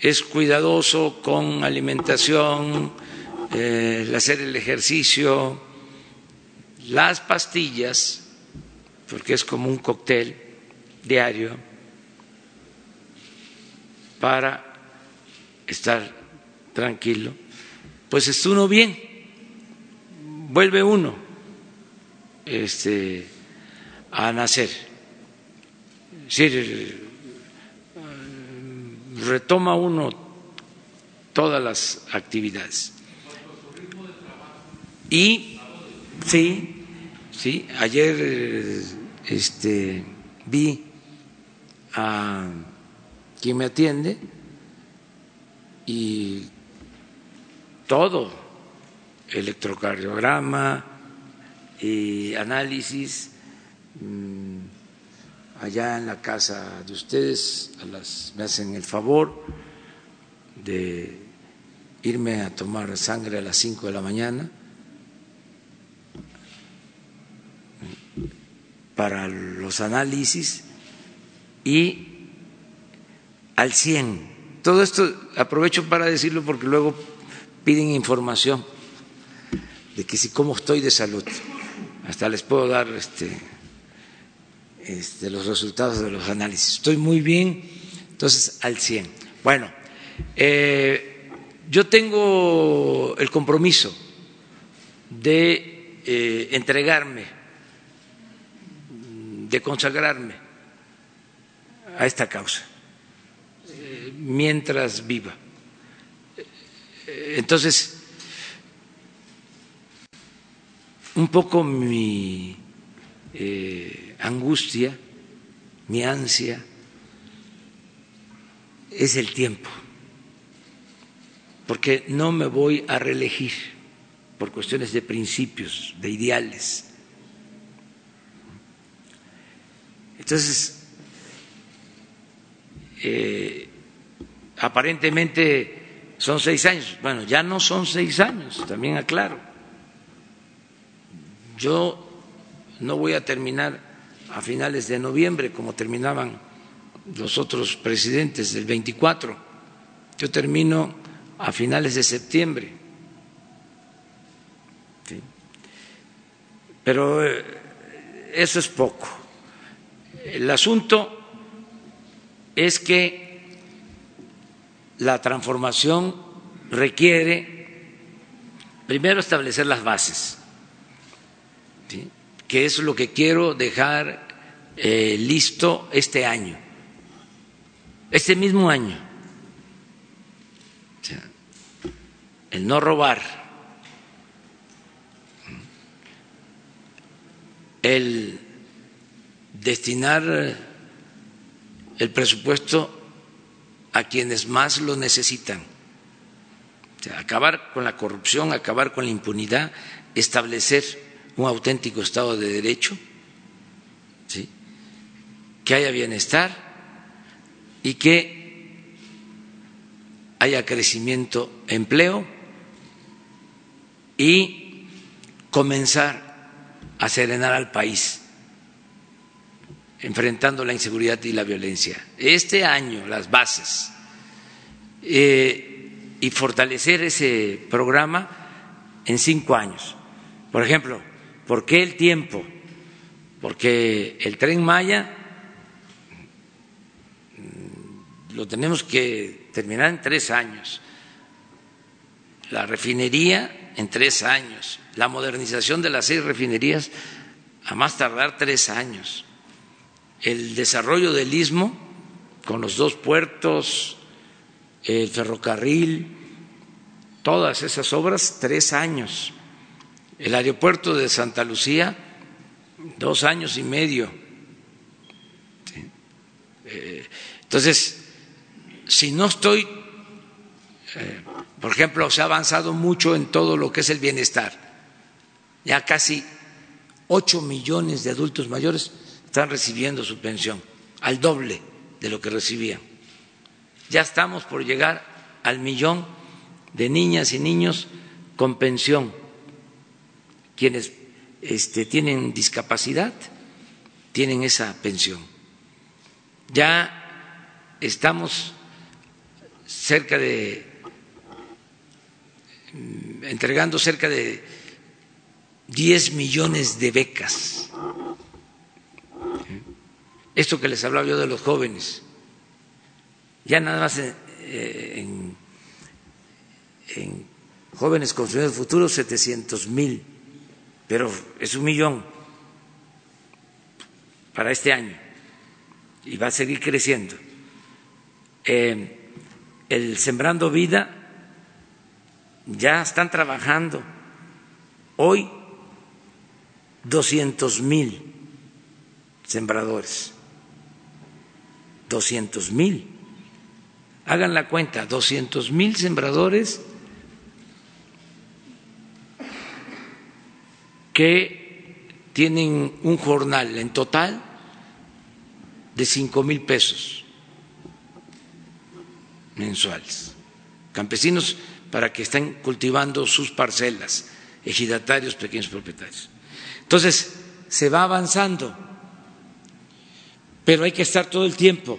S1: es cuidadoso con alimentación, eh, el hacer el ejercicio, las pastillas, porque es como un cóctel diario para estar tranquilo, pues está uno bien, vuelve uno este, a nacer. decir, retoma uno todas las actividades. Y sí, sí, ayer este, vi a quien me atiende y todo, electrocardiograma y análisis mm, allá en la casa de ustedes, a las, me hacen el favor de irme a tomar sangre a las cinco de la mañana para los análisis y al 100. Todo esto aprovecho para decirlo porque luego piden información de que si cómo estoy de salud. Hasta les puedo dar este, este, los resultados de los análisis. Estoy muy bien, entonces al 100. Bueno, eh, yo tengo el compromiso de eh, entregarme de consagrarme a esta causa mientras viva. Entonces, un poco mi eh, angustia, mi ansia, es el tiempo, porque no me voy a reelegir por cuestiones de principios, de ideales Entonces, eh, aparentemente son seis años. Bueno, ya no son seis años, también aclaro. Yo no voy a terminar a finales de noviembre como terminaban los otros presidentes del 24. Yo termino a finales de septiembre. Pero eh, eso es poco. El asunto es que la transformación requiere primero establecer las bases, que es lo que quiero dejar eh, listo este año, este mismo año. el no robar, el destinar el presupuesto a quienes más lo necesitan. acabar con la corrupción, acabar con la impunidad, establecer un auténtico Estado de Derecho, que haya bienestar y que haya crecimiento, empleo y comenzar a serenar al país enfrentando la inseguridad y la violencia. Este año, las bases eh, y fortalecer ese programa en cinco años. Por ejemplo, ¿por qué el tiempo? Porque el tren Maya mm, lo tenemos que terminar en tres años. la refinería en tres años, la modernización de las seis refinerías a más tardar tres años, el desarrollo del istmo con los dos puertos, el ferrocarril, todas esas obras, tres años. El aeropuerto de Santa Lucía, dos años y medio. Eh, entonces, si no estoy, eh, por ejemplo, se ha avanzado mucho en todo lo que es el bienestar. Ya casi ocho millones de adultos mayores están recibiendo su pensión, al doble de lo que recibían. Ya estamos por llegar al millón de niñas y niños con pensión, quienes este, tienen discapacidad tienen esa pensión. Ya estamos cerca de mm, entregando cerca de 10 millones de becas. Esto que les hablaba yo de los jóvenes, ya nada más eh, en, jóvenes consumidores futuros 700 mil, pero es un millón para este año. Y va a seguir creciendo. Eh, el Sembrando Vida ya están trabajando. Hoy doscientos mil sembradores. Doscientos mil. Hagan la cuenta, doscientos mil sembradores que tienen un jornal en total de cinco mil pesos mensuales. Campesinos para que estén cultivando sus parcelas, ejidatarios, pequeños propietarios. Entonces, se va avanzando, pero hay que estar todo el tiempo.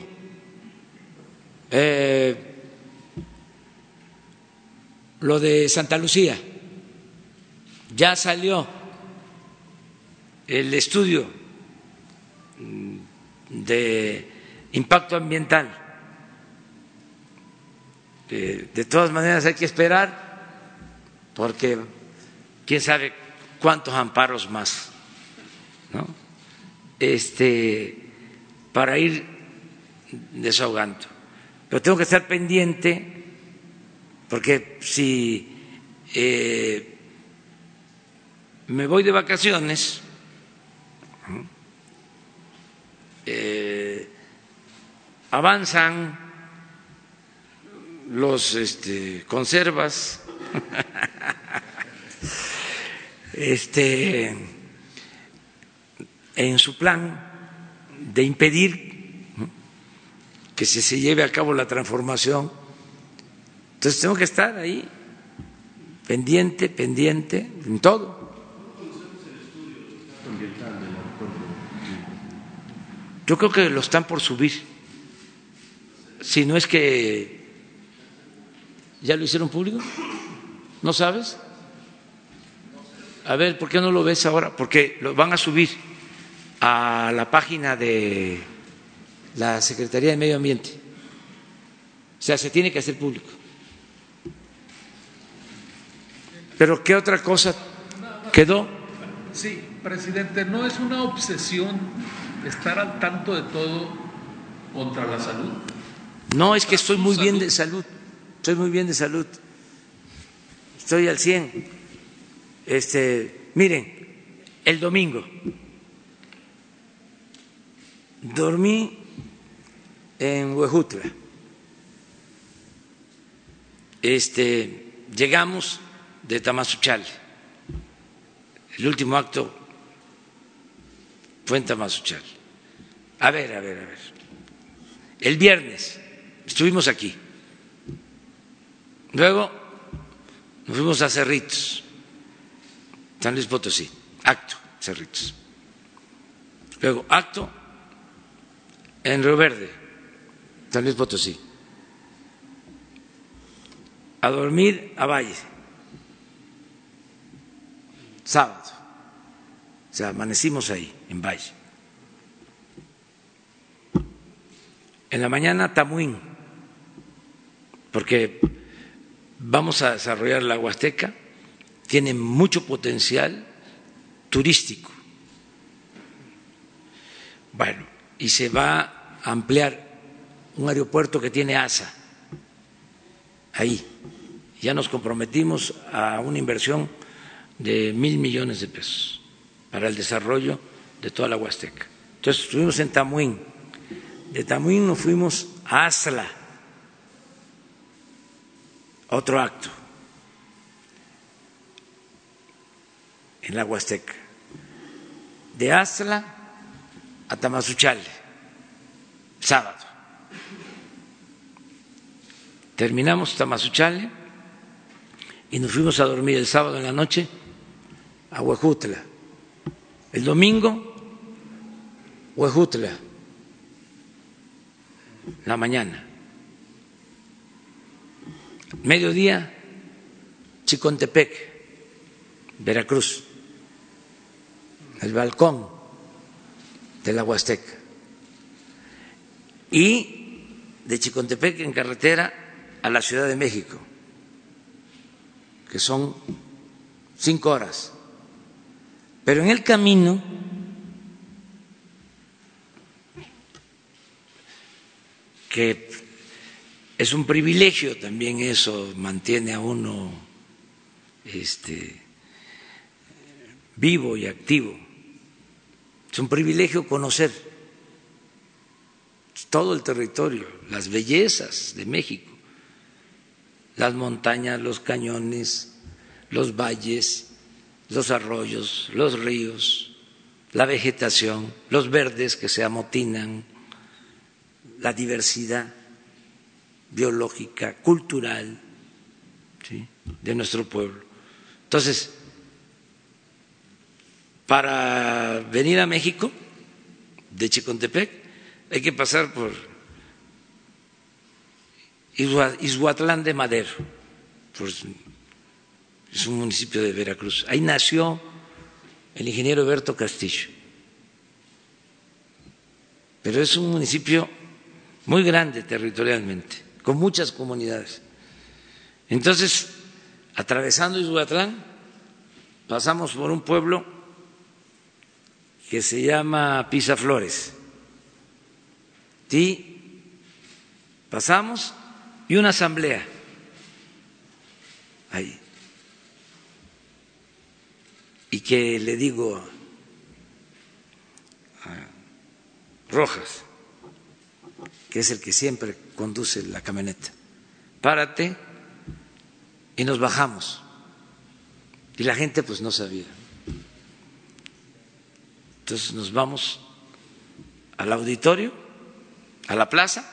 S1: Eh, lo de Santa Lucía, ya salió el estudio de impacto ambiental. de todas maneras hay que esperar porque quién sabe cuántos amparos más, ¿no? Este, para ir desahogando. Pero tengo que estar pendiente, porque si eh, me voy de vacaciones, eh, avanzan los este, conservas [LAUGHS] este, en su plan de impedir que se, lleve a cabo la transformación. Entonces tengo que estar ahí, pendiente, pendiente, en todo. Yo creo que lo están por subir. Si no es que ya lo hicieron público, ¿no sabes? A ver, ¿por qué no lo ves ahora? Porque lo van a subir a la página de la Secretaría de Medio Ambiente. O sea, se tiene que hacer público. Pero ¿qué otra cosa quedó?
S5: Sí, presidente, no es una obsesión estar al tanto de todo contra la salud.
S1: No, es que estoy muy bien de salud. Estoy muy bien de salud. Estoy al 100 este, miren, el domingo dormí en Huejutla. Este, llegamos de Tamasuchal. El último acto fue en Tamasuchal. A ver, a ver, a ver. El viernes estuvimos aquí. Luego nos fuimos a Cerritos. San Luis Potosí, acto, Cerritos. Luego, acto en Río Verde, San Luis Potosí. A dormir a Valle, sábado. O sea, amanecimos ahí, en Valle. En la mañana, Tamuín, porque vamos a desarrollar la Huasteca, tiene mucho potencial turístico. Bueno, y se va a ampliar un aeropuerto que tiene ASA ahí. Ya nos comprometimos a una inversión de mil millones de pesos para el desarrollo de toda la Huasteca. Entonces estuvimos en Tamuín, de Tamuín nos fuimos a Asla, otro acto en la Huasteca, de Asla a sábado. Terminamos Tamazuchale y nos fuimos a dormir el sábado en la noche a Huejutla. El domingo, Huejutla, la mañana. Mediodía, Chicontepec, Veracruz, el balcón de la Huasteca. Y de Chicontepec en carretera a la Ciudad de México, que son cinco horas. Pero en el camino que es un privilegio también eso mantiene a uno este vivo y activo. Es un privilegio conocer todo el territorio, las bellezas de México, las montañas, los cañones, los valles, los arroyos, los ríos, la vegetación, los verdes que se amotinan, la diversidad biológica, cultural de nuestro pueblo. Entonces, para venir a México de Chicontepec hay que pasar por Izhuatlán de Madero, es un municipio de Veracruz. Ahí nació el ingeniero Berto Castillo. Pero es un municipio muy grande territorialmente, con muchas comunidades. Entonces, atravesando Izhuatlán, pasamos por un pueblo que se llama Pisa Flores. Y pasamos y una asamblea ahí y que le digo a Rojas, que es el que siempre conduce la camioneta, párate y nos bajamos. Y la gente pues no sabía. Entonces nos vamos al auditorio, a la plaza,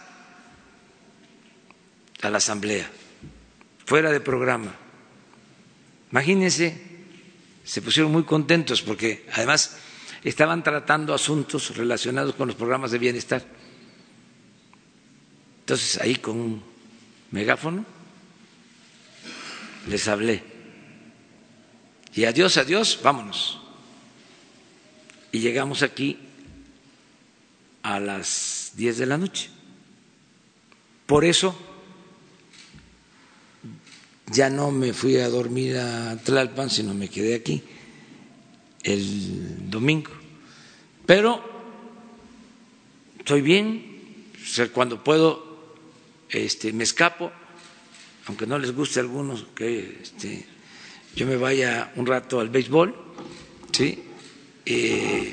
S1: a la asamblea, fuera de programa. Imagínense se pusieron muy contentos porque además estaban tratando asuntos relacionados con los programas de bienestar. Entonces ahí con un megáfono les hablé. Y adiós, adiós, vámonos. Y llegamos aquí a las 10 de la noche. Por eso ya no me fui a dormir a Tlalpan, sino me quedé aquí el domingo. Pero estoy bien, cuando puedo este, me escapo, aunque no les guste a algunos que este, yo me vaya un rato al béisbol, ¿sí? Eh,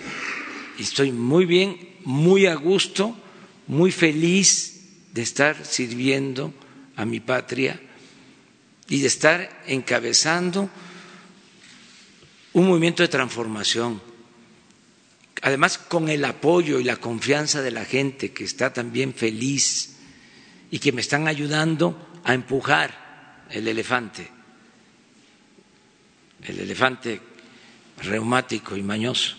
S1: estoy muy bien, muy a gusto, muy feliz de estar sirviendo a mi patria y de estar encabezando un movimiento de transformación. Además, con el apoyo y la confianza de la gente que está también feliz y que me están ayudando a empujar el elefante, el elefante reumático y mañoso,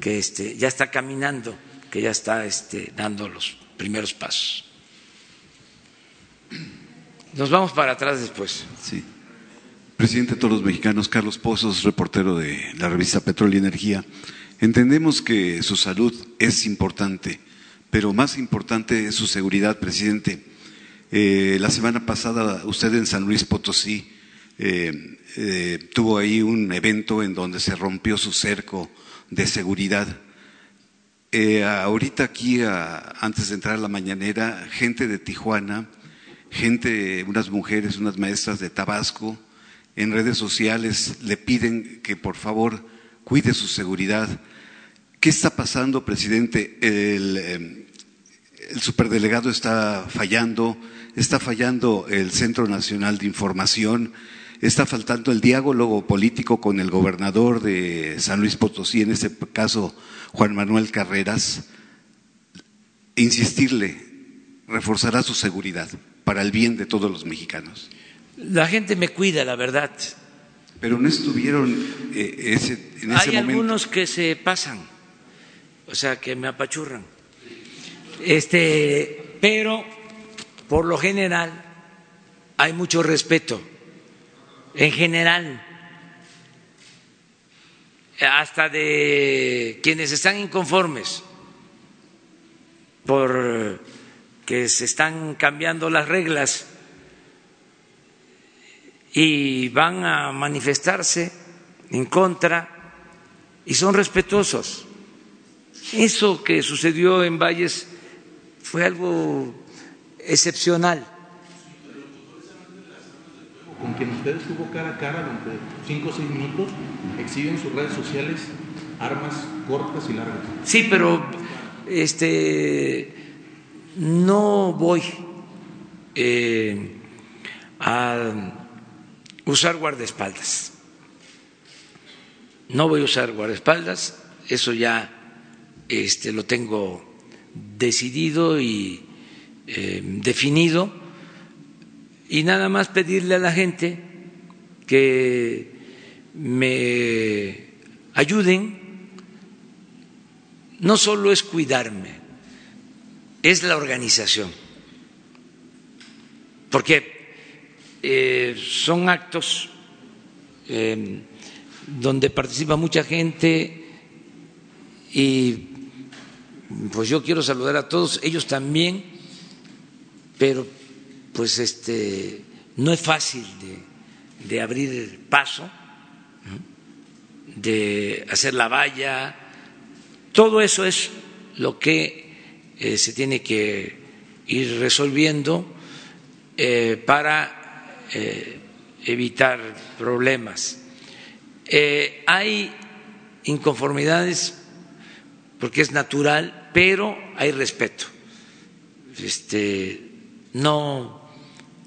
S1: que este, ya está caminando, que ya está este, dando los primeros pasos. Nos vamos para atrás después.
S7: Sí. Presidente de todos los mexicanos, Carlos Pozos, reportero de la revista Petróleo y Energía. Entendemos que su salud es importante, pero más importante es su seguridad, presidente. Eh, la semana pasada usted en San Luis Potosí eh, eh, tuvo ahí un evento en donde se rompió su cerco de seguridad. ahorita aquí, antes de entrar a la mañanera, gente de Tijuana, gente, unas mujeres, unas maestras de Tabasco, en redes sociales le piden que por favor cuide su seguridad. ¿Qué está pasando, presidente? El, el superdelegado está fallando, está fallando el Centro Nacional de Información, está faltando el diálogo político con el gobernador de San Luis Potosí, en este caso Juan Manuel Carreras. Insistirle, reforzará su seguridad para el bien de todos los mexicanos.
S1: La gente me cuida, la verdad.
S7: Pero no estuvieron eh, ese, en ese
S1: Hay algunos que se pasan, o sea, que me apachurran. Este, pero por lo general hay mucho respeto. En general, hasta de quienes están inconformes por que se están cambiando las reglas y van a manifestarse en contra y son respetuosos. Eso que sucedió en Valles fue algo excepcional.
S8: Con quien usted estuvo cara a cara durante cinco o seis minutos, exhiben sus redes sociales armas cortas y largas.
S1: Sí, pero este no voy eh, a usar guardaespaldas. No voy a usar guardaespaldas, eso ya este, lo tengo decidido y eh, definido y nada más pedirle a la gente que me ayuden. No solo es cuidarme, es la organización, porque eh, son actos eh, donde participa mucha gente y pues yo quiero saludar a todos, ellos también, pero pues este no es fácil de, de abrir paso, de hacer la valla, todo eso es lo que eh, se tiene que ir resolviendo eh, para eh, evitar problemas. hay inconformidades porque es natural, pero hay respeto. Este, no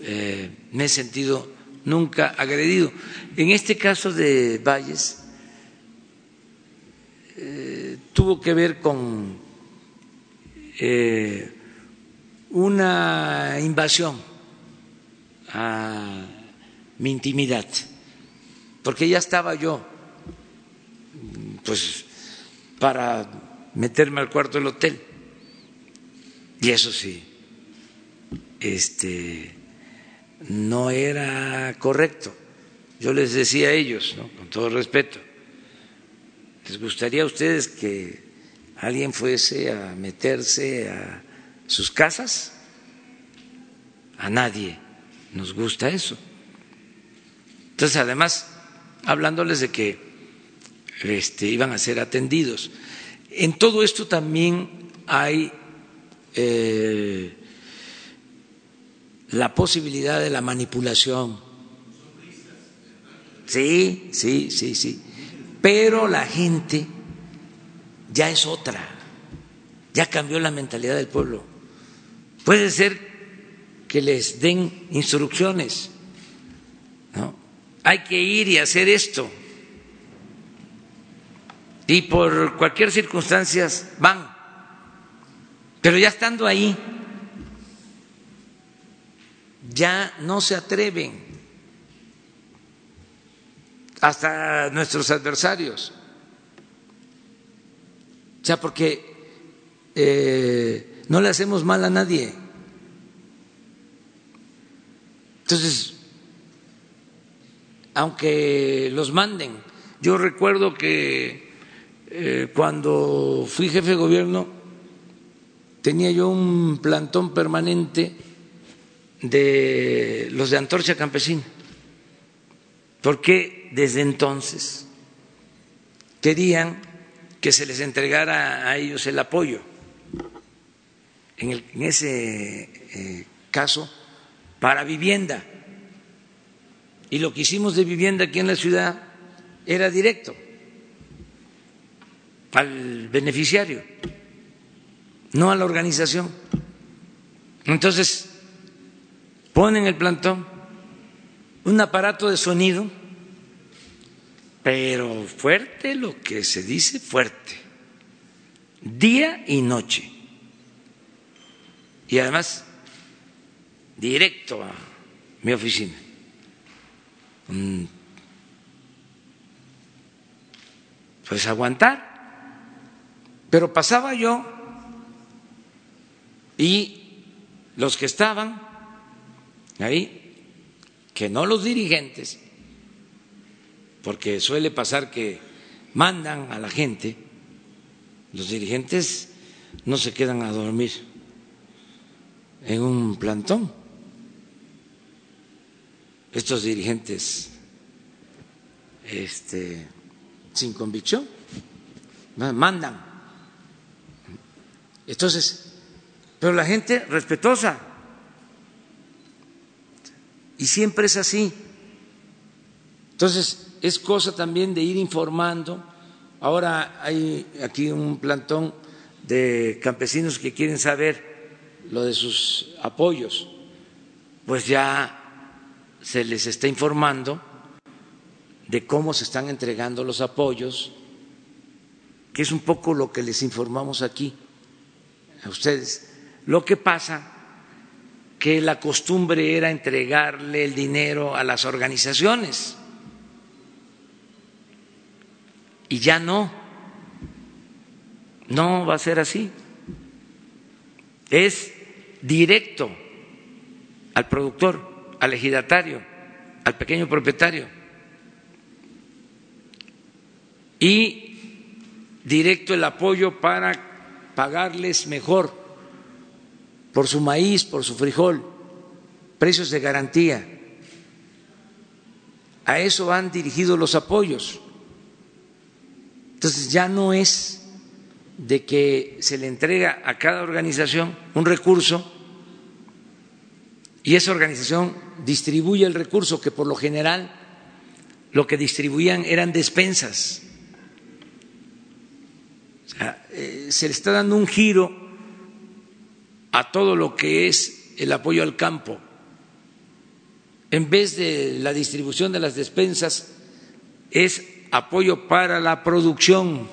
S1: eh, me he sentido nunca agredido. En este caso de Valles, eh, tuvo que ver con eh, una invasión a mi intimidad, porque ya estaba yo, pues, para meterme al cuarto del hotel. Y eso sí, este, no era correcto. Yo les decía a ellos, con todo respeto, ¿les gustaría a ustedes que alguien fuese a meterse a sus casas? A nadie nos gusta eso. Entonces, además, hablándoles de que este, iban a ser atendidos. En todo esto también hay eh, la posibilidad de la manipulación. Sí, sí, sí, sí. Pero la gente ya es otra, ya cambió la mentalidad del pueblo. Puede ser que les den instrucciones, ¿no? Hay que ir y hacer esto y por cualquier circunstancia van. Pero ya estando ahí, ya no se atreven hasta nuestros adversarios. O sea, porque eh, no le hacemos mal a nadie. Entonces, aunque los manden, yo recuerdo que eh, cuando fui jefe de gobierno tenía yo un plantón permanente de los de Antorcha Campesina, porque desde entonces querían que se les entregara a ellos el apoyo. En, el, en ese eh, caso, para vivienda. Y lo que hicimos de vivienda aquí en la ciudad era directo al beneficiario, no a la organización. Entonces, ponen el plantón un aparato de sonido, pero fuerte lo que se dice fuerte, día y noche. Y además, directo a mi oficina. Pues aguantar. Pero pasaba yo y los que estaban ahí, que no los dirigentes, porque suele pasar que mandan a la gente, los dirigentes no se quedan a dormir en un plantón. Estos dirigentes este, sin convicción mandan. Entonces, pero la gente respetuosa. Y siempre es así. Entonces, es cosa también de ir informando. Ahora hay aquí un plantón de campesinos que quieren saber lo de sus apoyos. Pues ya se les está informando de cómo se están entregando los apoyos, que es un poco lo que les informamos aquí a ustedes. Lo que pasa que la costumbre era entregarle el dinero a las organizaciones y ya no, no va a ser así. Es directo al productor, al ejidatario, al pequeño propietario. Y directo el apoyo para pagarles mejor por su maíz, por su frijol, precios de garantía. A eso van dirigidos los apoyos. Entonces ya no es de que se le entrega a cada organización un recurso y esa organización distribuye el recurso que por lo general lo que distribuían eran despensas eh, se le está dando un giro a todo lo que es el apoyo al campo. En vez de la distribución de las despensas, es apoyo para la producción.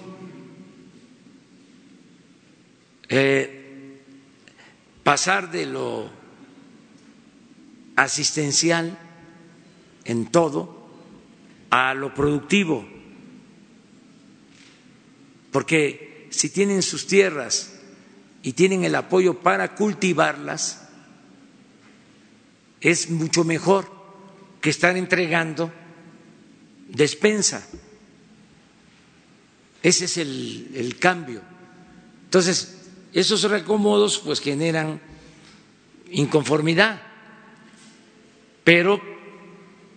S1: Eh, pasar de lo asistencial en todo a lo productivo, porque si tienen sus tierras y tienen el apoyo para cultivarlas, es mucho mejor que estar entregando despensa. Ese es el, el cambio. Entonces, esos recomodos pues generan inconformidad, pero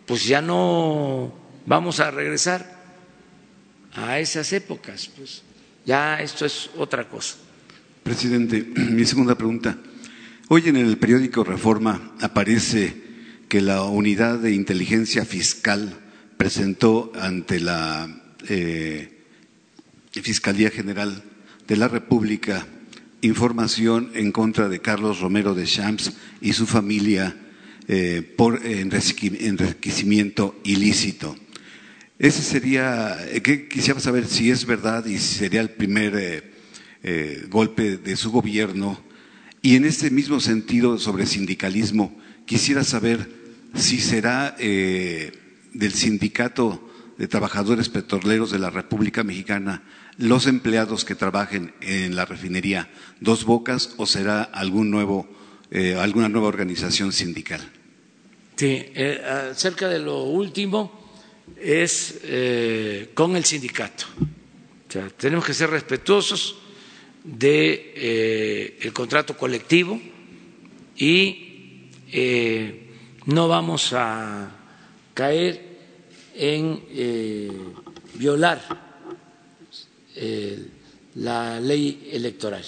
S1: pues ya no vamos a regresar a esas épocas, pues ya esto es otra cosa.
S7: Presidente, [CLEARS THROAT] mi segunda pregunta. Hoy en el periódico Reforma aparece que la unidad de inteligencia fiscal presentó ante la eh, Fiscalía General de la República información en contra de Carlos Romero de Champs y su familia eh, por enriquecimiento ilícito. Ese sería, eh, quisiera saber si es verdad y si sería el primer eh, eh, golpe de su gobierno. Y en este mismo sentido sobre sindicalismo, quisiera saber si será del sindicato de trabajadores petroleros de la República Mexicana los empleados que trabajen en la refinería Dos Bocas o será algún nuevo, alguna nueva organización sindical.
S1: Sí, acerca de lo último, es eh, con el sindicato. tenemos que ser respetuosos del de, eh, contrato colectivo y eh, no vamos a caer en eh, violar la ley electoral.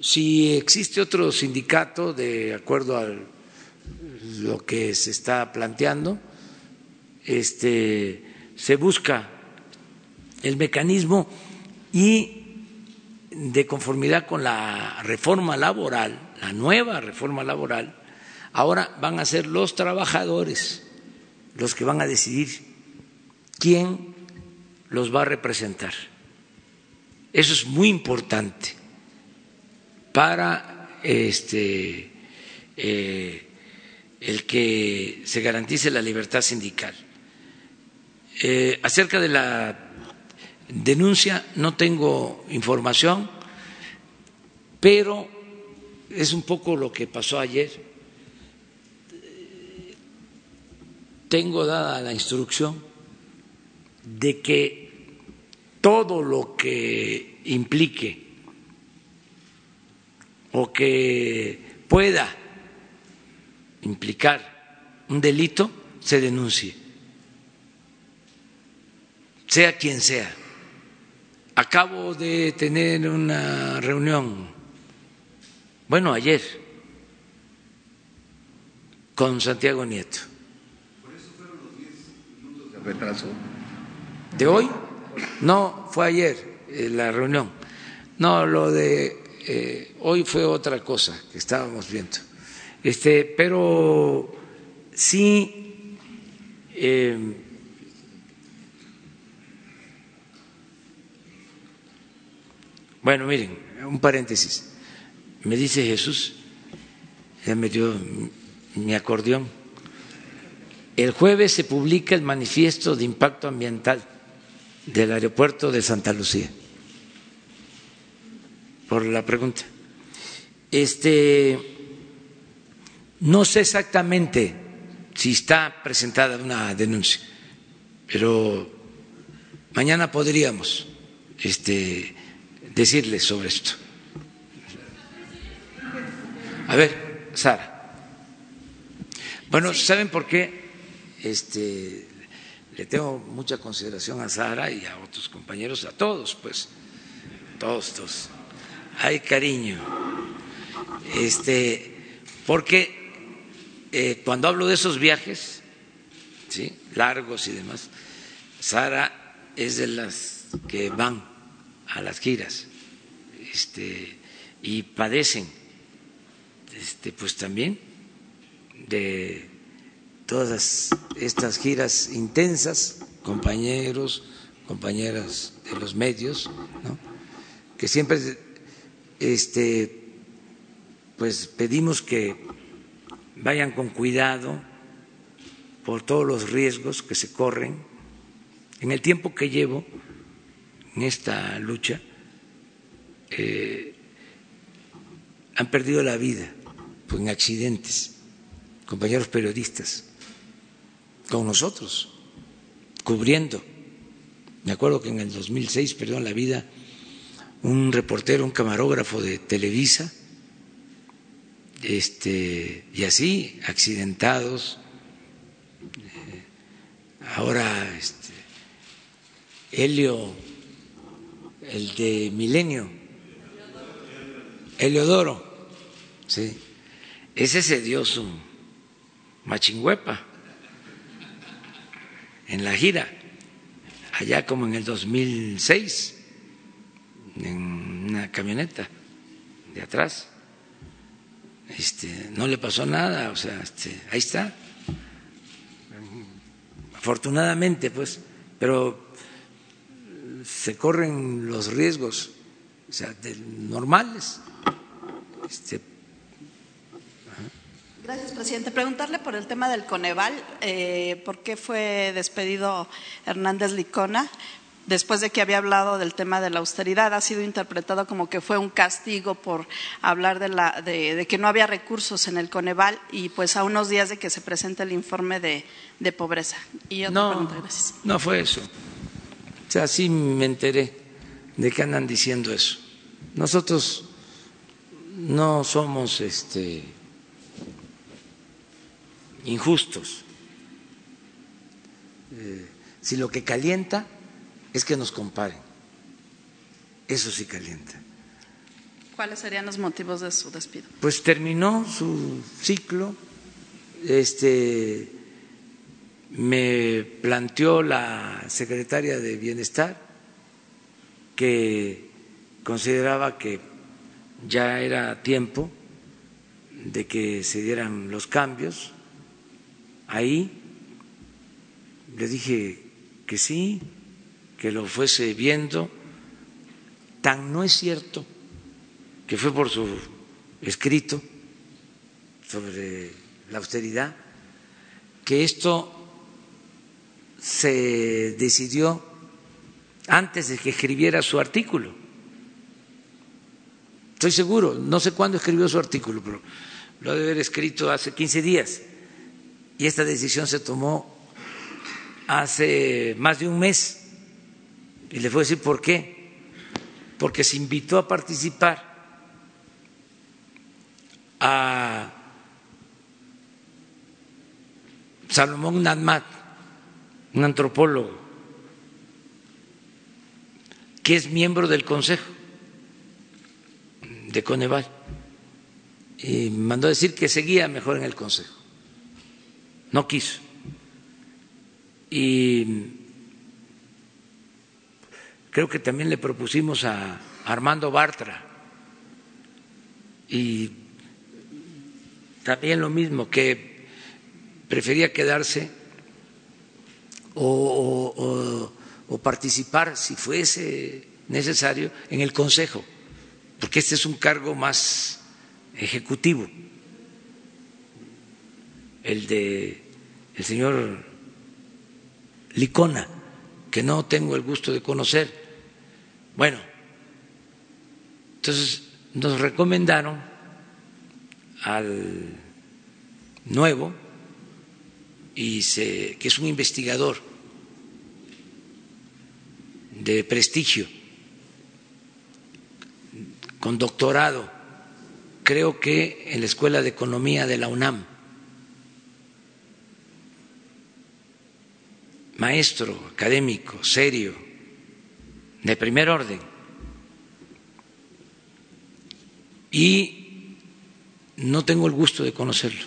S1: si existe otro sindicato, de acuerdo a lo que se está planteando, este, se busca el mecanismo y de conformidad con la reforma laboral, la nueva reforma laboral, ahora van a ser los trabajadores los que van a decidir quién los va a representar. Eso es muy importante para este, eh, el que se garantice la libertad sindical. Eh, acerca de la denuncia no tengo información, pero es un poco lo que pasó ayer. Tengo dada la instrucción de que todo lo que implique o que pueda implicar un delito se denuncie, sea quien sea. Acabo de tener una reunión, bueno, ayer, con Santiago Nieto. ¿Por eso fueron los 10 minutos de retraso? ¿De hoy? No, fue ayer eh, la reunión. No, lo de eh, hoy fue otra cosa que estábamos viendo. Este, pero sí eh, Bueno, miren, un paréntesis. Me dice Jesús, ya me dio mi acordeón. El jueves se publica el manifiesto de impacto ambiental del aeropuerto de Santa Lucía. Por la pregunta. Este, no sé exactamente si está presentada una denuncia, pero mañana podríamos este, decirles sobre esto. A ver, Sara. Bueno, ¿saben por qué? Este, le tengo mucha consideración a Sara y a otros compañeros, a todos, pues, todos, todos. Hay cariño. Este, porque eh, cuando hablo de esos viajes, ¿sí? largos y demás, Sara es de las que van a las giras este, y padecen este, pues también de todas estas giras intensas, compañeros, compañeras de los medios, ¿no? que siempre este, pues pedimos que vayan con cuidado por todos los riesgos que se corren. En el tiempo que llevo, en esta lucha eh, han perdido la vida pues, en accidentes, compañeros periodistas, con nosotros, cubriendo. Me acuerdo que en el 2006 perdió la vida un reportero, un camarógrafo de Televisa, este, y así, accidentados. Eh, ahora, este, Helio el de Milenio, Heliodoro, sí, ese se dio su machingüepa en la gira, allá como en el 2006, en una camioneta de atrás. Este, no le pasó nada, o sea, este, ahí está. Afortunadamente, pues, pero se corren los riesgos o sea, normales. Este,
S9: Gracias, presidente. Preguntarle por el tema del Coneval, eh, ¿por qué fue despedido Hernández Licona? Después de que había hablado del tema de la austeridad, ha sido interpretado como que fue un castigo por hablar de, la, de, que no había recursos en el Coneval y pues a unos días de que se presente el informe de, pobreza. Y
S1: otra no, pregunta, gracias. No fue eso sea, sí me enteré de que andan diciendo eso. Nosotros no somos este injustos. Eh, si lo que calienta es que nos comparen, eso sí calienta.
S9: ¿Cuáles serían los motivos de su despido?
S1: Pues terminó su ciclo, este, me planteó la secretaria de Bienestar que consideraba que ya era tiempo de que se dieran los cambios. Ahí le dije que sí, que lo fuese viendo. Tan no es cierto que fue por su escrito sobre la austeridad, que esto se decidió antes de que escribiera su artículo. Estoy seguro, no sé cuándo escribió su artículo, pero lo ha de haber escrito hace 15 días. Y esta decisión se tomó hace más de un mes. Y le voy a decir por qué. Porque se invitó a participar a Salomón Nadmat, un antropólogo, que es miembro del Consejo de Coneval, y mandó decir que seguía mejor en el Consejo. No quiso. Y creo que también le propusimos a Armando Bartra y también lo mismo, que prefería quedarse o, participar, si fuese necesario, en el Consejo, porque este es un cargo más ejecutivo, el de el señor Licona, que no tengo el gusto de conocer. Bueno, entonces nos recomendaron al nuevo y se, que es un investigador de prestigio, con doctorado, creo que en la Escuela de Economía de la UNAM, maestro académico, serio, de primer orden. Y no tengo el gusto de conocerlo,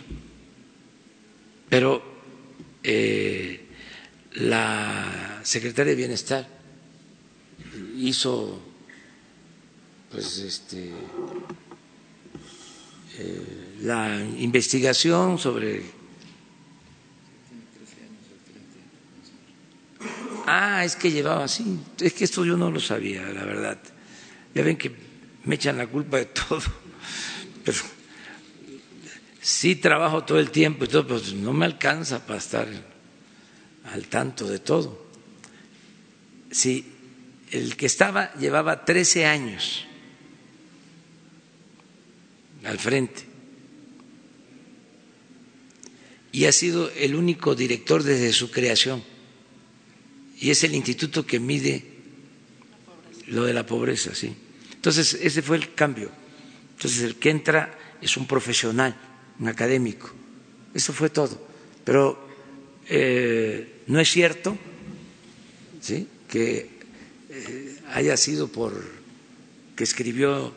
S1: pero eh, la secretaria de Bienestar hizo pues este eh, la investigación sobre ah es que llevaba así es que esto yo no lo sabía la verdad. Ya ven que me echan la culpa de [LAUGHS] todo pero sí trabajo todo el tiempo y todo, pues no me alcanza para estar al tanto de todo. Sí, el que estaba llevaba 13 años al frente y ha sido el único director desde su creación y es el instituto que mide lo de la pobreza, sí. Entonces, ese fue el cambio. Entonces, el que entra es un profesional un académico. Eso fue todo. Pero eh, no es cierto ¿sí? que eh, haya sido por que escribió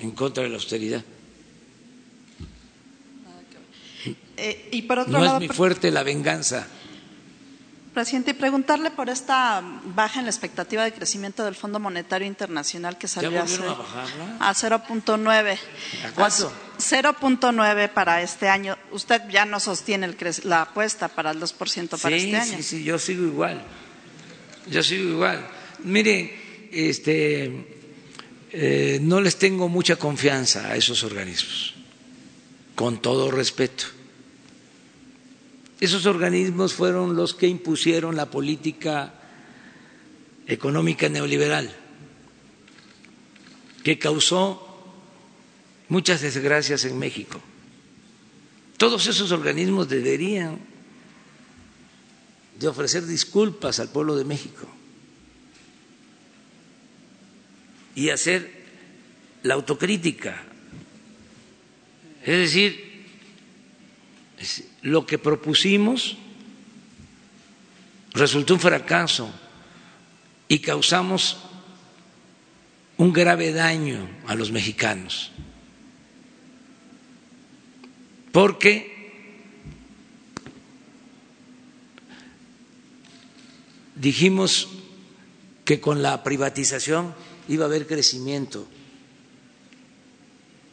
S1: en contra de la austeridad.
S9: Eh, y por otro
S1: no
S9: lado,
S1: es mi fuerte la venganza.
S9: Presidente, y preguntarle por esta baja en la expectativa de crecimiento del Fondo Monetario Internacional que salió
S1: ¿Ya
S9: hace,
S1: volvieron a
S9: a 0.9.
S1: ¿A cuánto?
S9: 0.9 para este año. Usted ya no sostiene el la apuesta para el 2% para
S1: sí,
S9: este año.
S1: sí, sí, yo sigo igual. Yo sigo igual. Mire, este, eh, no les tengo mucha confianza a esos organismos, con todo respeto. Esos organismos fueron los que impusieron la política económica neoliberal, que causó muchas desgracias en México. Todos esos organismos deberían de ofrecer disculpas al pueblo de México y hacer la autocrítica. Es decir, lo que propusimos resultó un fracaso y causamos un grave daño a los mexicanos, porque dijimos que con la privatización iba a haber crecimiento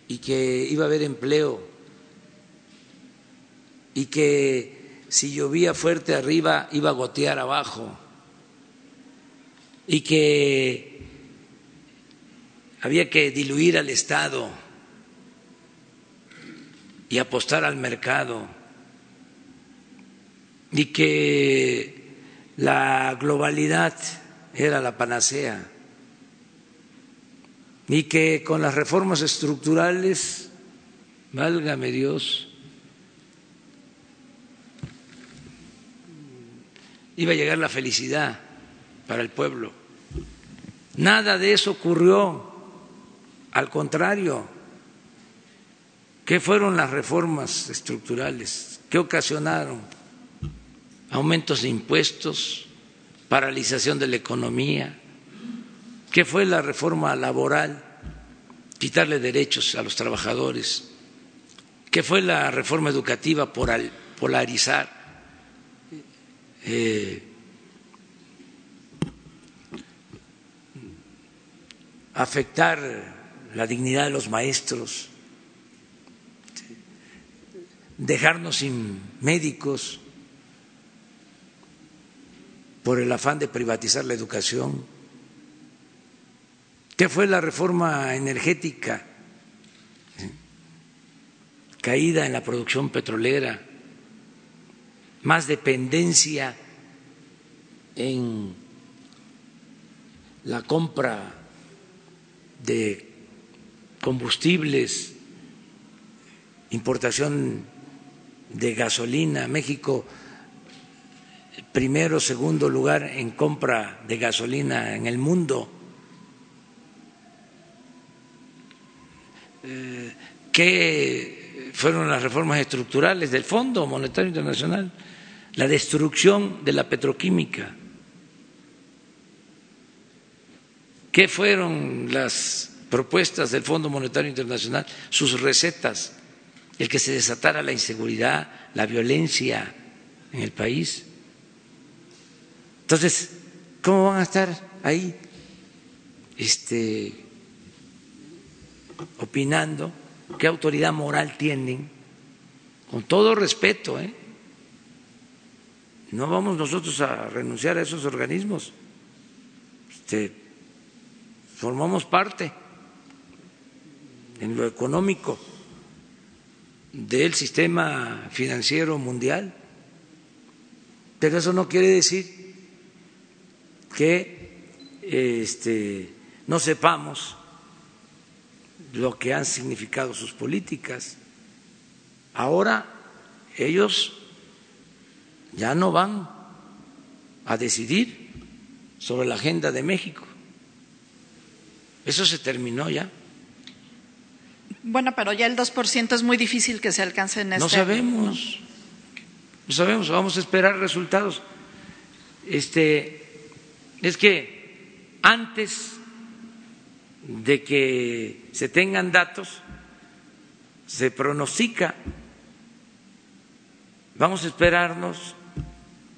S1: y que iba a haber empleo y que si llovía fuerte arriba iba a gotear abajo. Y que había que diluir al Estado y apostar al mercado. Y que la globalidad era la panacea. Y que con las reformas estructurales, válgame Dios, iba a llegar la felicidad para el pueblo. Nada de eso ocurrió, al contrario. ¿Qué fueron las reformas estructurales? ¿Qué ocasionaron? Aumentos de impuestos, paralización de la economía. ¿Qué fue la reforma laboral? Quitarle derechos a los trabajadores. ¿Qué fue la reforma educativa? Por polarizar. Eh, afectar la dignidad de los maestros, dejarnos sin médicos por el afán de privatizar la educación. ¿Qué fue la reforma energética? Caída en la producción petrolera, más dependencia en la compra de combustibles, importación de gasolina. México, primero, segundo lugar en compra de gasolina en el mundo. Eh, ¿Qué fueron las reformas estructurales del Fondo Monetario Internacional? La destrucción de la petroquímica ¿Qué fueron las propuestas del Fondo Monetario Internacional? Sus recetas, el que se desatara la inseguridad, la violencia en el país. Entonces, ¿cómo van a estar ahí este, opinando? ¿Qué autoridad moral tienen? Con todo respeto, ¿eh? No vamos nosotros a renunciar a esos organismos. Este, formamos parte en lo económico del sistema financiero mundial, pero eso no quiere decir que este, no sepamos lo que han significado sus políticas. Ahora ellos ya no van a decidir sobre la agenda de México eso se terminó ya.
S9: Bueno, pero ya el 2% es muy difícil que se alcance en este
S1: No sabemos. No sabemos, vamos a esperar resultados. Este es que antes de que se tengan datos se pronostica Vamos a esperarnos.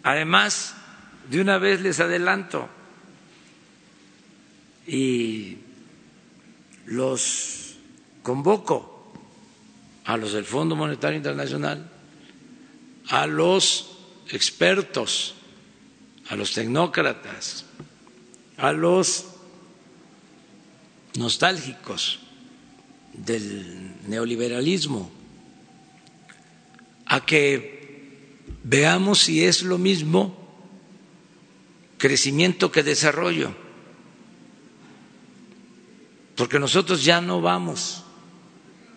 S1: Además, de una vez les adelanto y los convoco a los del Fondo Monetario Internacional, a los expertos, a los tecnócratas, a los nostálgicos del neoliberalismo, a que veamos si es lo mismo crecimiento que desarrollo. Porque nosotros ya no vamos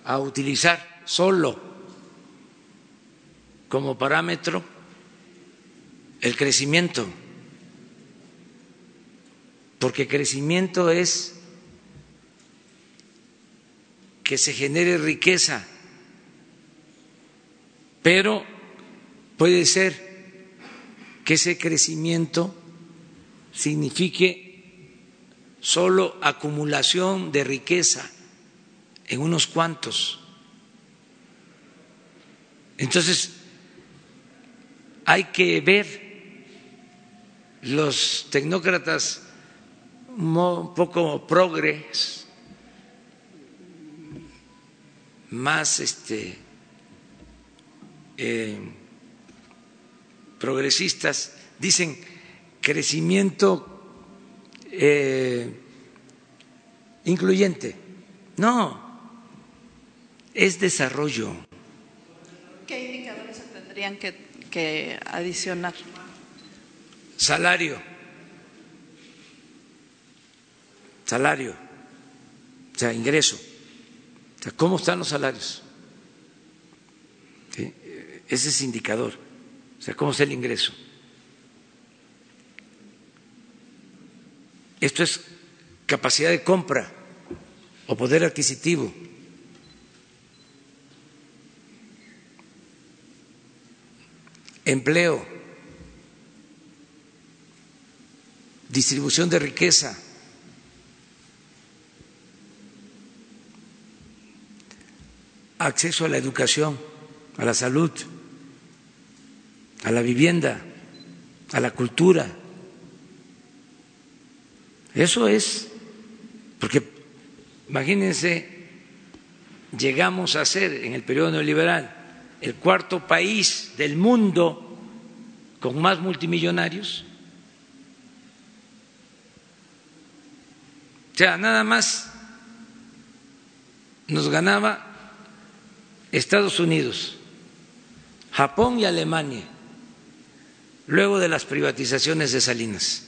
S1: a utilizar solo como parámetro el crecimiento, porque crecimiento es que se genere riqueza pero puede ser que ese crecimiento signifique solo acumulación de riqueza en unos cuantos. Entonces, hay que ver los tecnócratas un poco progres, más este, eh, progresistas, dicen crecimiento eh, incluyente. No, es desarrollo.
S9: ¿Qué indicadores se tendrían que, que adicionar?
S1: Salario. Salario. O sea, ingreso. O sea, ¿cómo están los salarios? ¿Sí? Ese es indicador. ¿Cómo está el ingreso? Esto es capacidad de compra o poder adquisitivo. Empleo, distribución de riqueza. acceso a la educación, a la salud, a la vivienda, a la cultura. Eso es, porque imagínense, llegamos a ser en el periodo neoliberal el cuarto país del mundo con más multimillonarios. O sea, nada más nos ganaba Estados Unidos, Japón y Alemania, luego de las privatizaciones de Salinas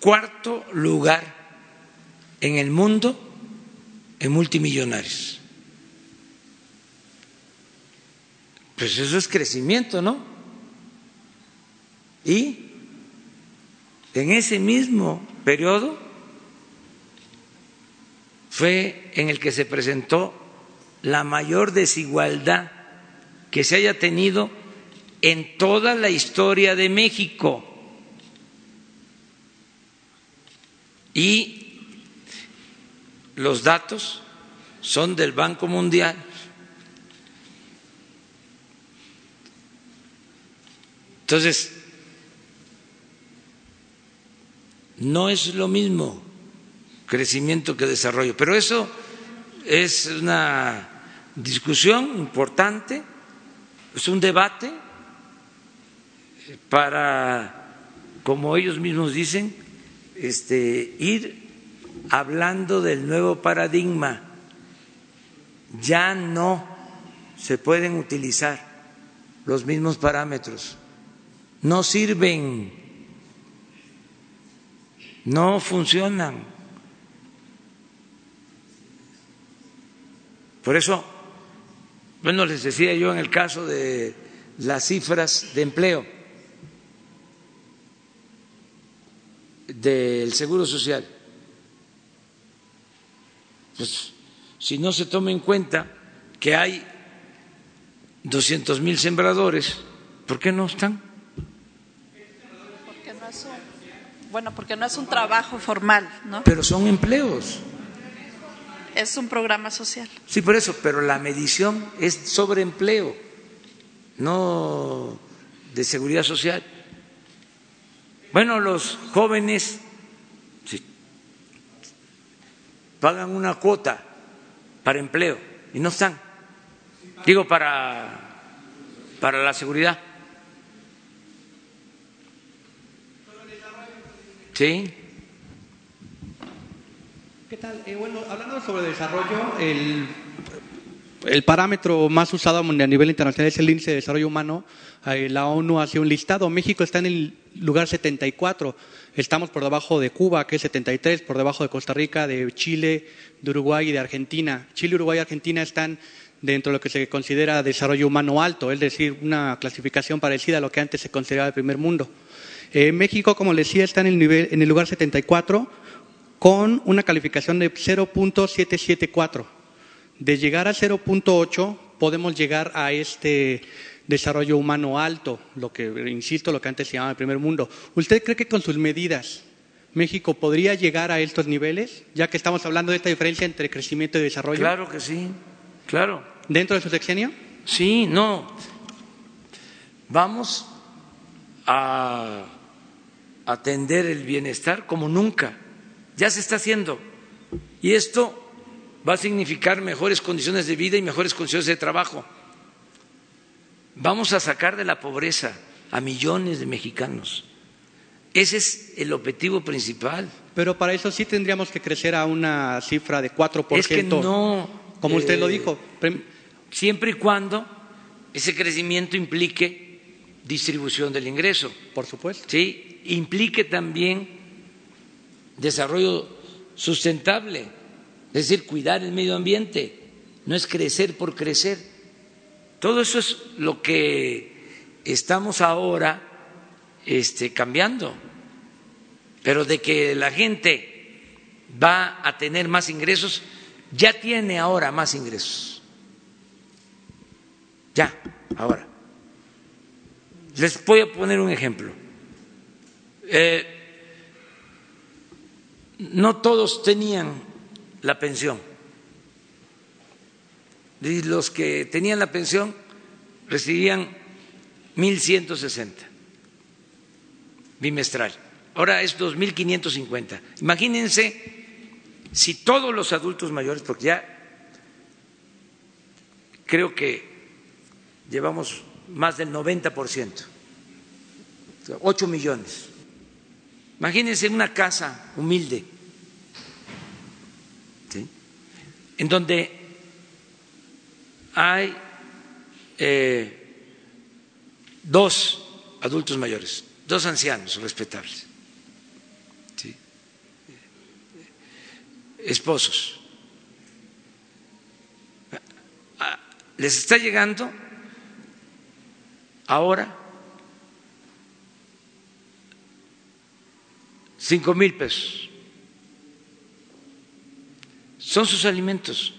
S1: cuarto lugar en el mundo en multimillonarios. Pues eso es crecimiento, ¿no? Y en ese mismo periodo fue en el que se presentó la mayor desigualdad que se haya tenido en toda la historia de México. y los datos son del Banco Mundial. Entonces, no es lo mismo crecimiento que desarrollo, pero eso es una discusión importante, es un debate para, como ellos mismos dicen, este, ir hablando del nuevo paradigma. Ya no se pueden utilizar los mismos parámetros. No sirven, no funcionan. Por eso, bueno, les decía yo en el caso de las cifras de empleo del Seguro Social. Pues si no se toma en cuenta que hay 200 mil sembradores, ¿por qué no están?
S9: Porque no es un, bueno, porque no es un trabajo formal, ¿no?
S1: Pero son empleos.
S9: Es un programa social.
S1: Sí, por eso, pero la medición es sobre empleo, no de seguridad social. Bueno, los jóvenes pagan una cuota para empleo y no están. Digo, para, para la seguridad. ¿Sí?
S10: ¿Qué tal? Eh, bueno, hablando sobre desarrollo, el el parámetro más usado a nivel internacional es el índice de desarrollo humano. Eh, la ONU hace un listado. México está en el lugar 74. Estamos por debajo de Cuba, que es 73, por debajo de Costa Rica, de Chile, de Uruguay y de Argentina. Chile, Uruguay y Argentina están dentro de lo que se considera desarrollo humano alto, es decir, una clasificación parecida a lo que antes se consideraba el primer mundo. Eh, México, como les decía, está en el, nivel, en el lugar 74 con una calificación de 0.774 de llegar a 0.8 podemos llegar a este desarrollo humano alto, lo que, insisto, lo que antes se llamaba el primer mundo. ¿Usted cree que con sus medidas México podría llegar a estos niveles, ya que estamos hablando de esta diferencia entre crecimiento y desarrollo?
S1: Claro que sí, claro.
S10: ¿Dentro de su sexenio?
S1: Sí, no. Vamos a atender el bienestar como nunca. Ya se está haciendo. Y esto va a significar mejores condiciones de vida y mejores condiciones de trabajo. Vamos a sacar de la pobreza a millones de mexicanos. Ese es el objetivo principal.
S10: Pero para eso sí tendríamos que crecer a una cifra de 4%.
S1: Es que no.
S10: Como usted lo
S1: eh,
S10: dijo.
S1: Siempre y cuando ese crecimiento implique distribución del ingreso.
S10: Por supuesto.
S1: Sí, implique también desarrollo sustentable, es decir, cuidar el medio ambiente. No es crecer por crecer. Todo eso es lo que estamos ahora este, cambiando. Pero de que la gente va a tener más ingresos, ya tiene ahora más ingresos. Ya, ahora. Les voy a poner un ejemplo. Eh, no todos tenían la pensión. Los que tenían la pensión recibían 1.160 bimestral. Ahora es 2.550. Imagínense si todos los adultos mayores, porque ya creo que llevamos más del 90%, 8 millones. Imagínense una casa humilde, en donde hay eh, dos adultos mayores, dos ancianos respetables, esposos. Les está llegando ahora cinco mil pesos. Son sus alimentos.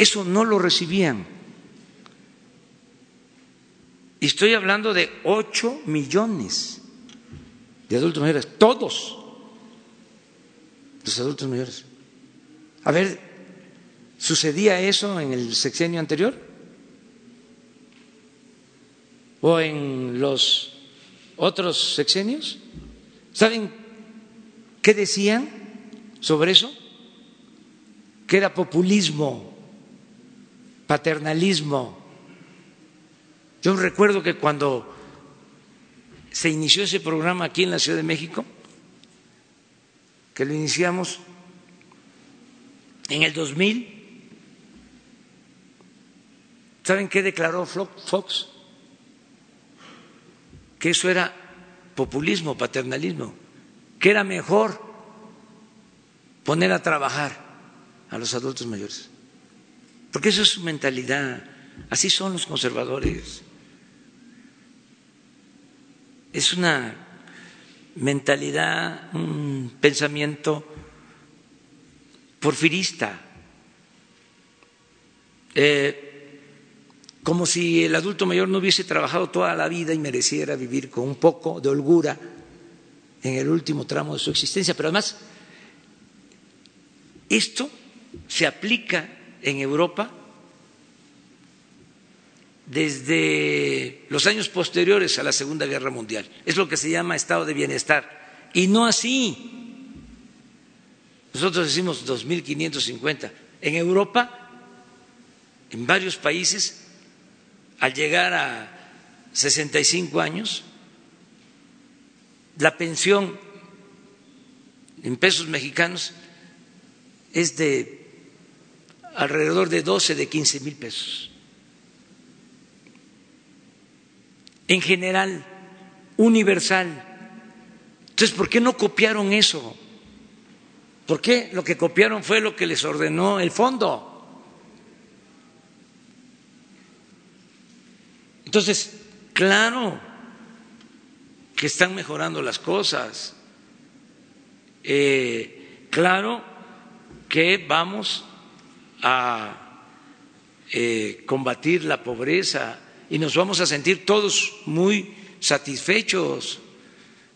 S1: Eso no lo recibían. Y estoy hablando de ocho millones de adultos mayores, todos los adultos mayores. A ver, ¿sucedía eso en el sexenio anterior? ¿O en los otros sexenios? ¿Saben qué decían sobre eso? Que era populismo, paternalismo. Yo recuerdo que cuando se inició ese programa aquí en la Ciudad de México, que lo iniciamos en el 2000, ¿saben qué declaró Fox? Que eso era populismo, paternalismo, que era mejor poner a trabajar a los adultos mayores. Porque eso es su mentalidad, así son los conservadores. Es una mentalidad, un pensamiento porfirista, eh, como si el adulto mayor no hubiese trabajado toda la vida y mereciera vivir con un poco de holgura en el último tramo de su existencia. Pero además, esto se aplica en Europa desde los años posteriores a la Segunda Guerra Mundial. Es lo que se llama estado de bienestar. Y no así. Nosotros decimos 2.550. En Europa, en varios países, al llegar a 65 años, la pensión en pesos mexicanos es de alrededor de 12, de 15 mil pesos. En general, universal. Entonces, ¿por qué no copiaron eso? ¿Por qué lo que copiaron fue lo que les ordenó el fondo? Entonces, claro que están mejorando las cosas, eh, claro que vamos a eh, combatir la pobreza y nos vamos a sentir todos muy satisfechos.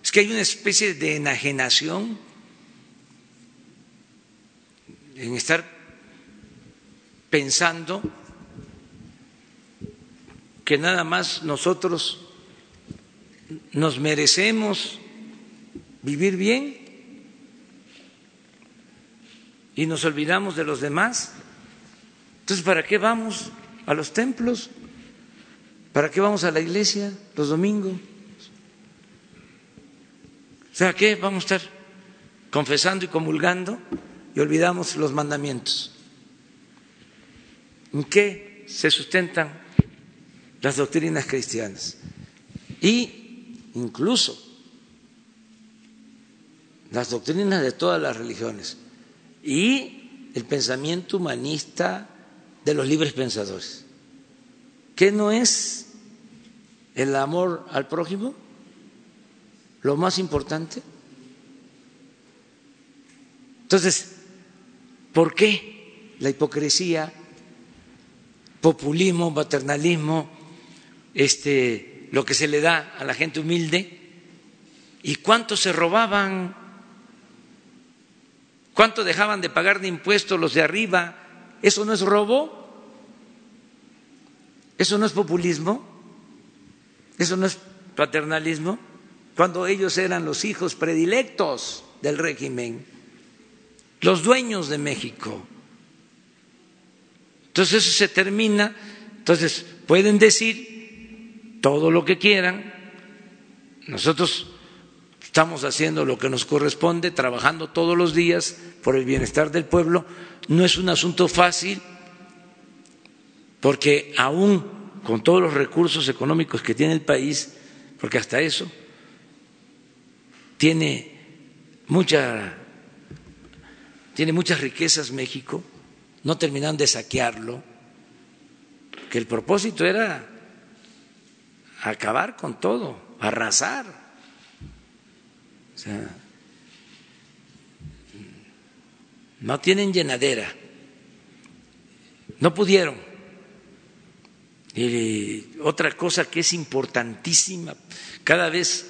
S1: Es que hay una especie de enajenación en estar pensando que nada más nosotros nos merecemos vivir bien y nos olvidamos de los demás. Entonces, ¿para qué vamos a los templos? ¿Para qué vamos a la iglesia los domingos? O sea, ¿qué vamos a estar confesando y comulgando y olvidamos los mandamientos? ¿En qué se sustentan las doctrinas cristianas? Y incluso las doctrinas de todas las religiones y el pensamiento humanista de los libres pensadores. ¿Qué no es el amor al prójimo lo más importante? Entonces, ¿por qué la hipocresía, populismo, paternalismo, este, lo que se le da a la gente humilde? ¿Y cuánto se robaban ¿Cuánto dejaban de pagar de impuestos los de arriba? ¿Eso no es robo? ¿Eso no es populismo? ¿Eso no es paternalismo? Cuando ellos eran los hijos predilectos del régimen, los dueños de México. Entonces eso se termina, entonces pueden decir todo lo que quieran, nosotros Estamos haciendo lo que nos corresponde, trabajando todos los días por el bienestar del pueblo. No es un asunto fácil, porque aún con todos los recursos económicos que tiene el país, porque hasta eso tiene mucha tiene muchas riquezas México, no terminan de saquearlo, que el propósito era acabar con todo, arrasar no tienen llenadera, no pudieron. Y otra cosa que es importantísima, cada vez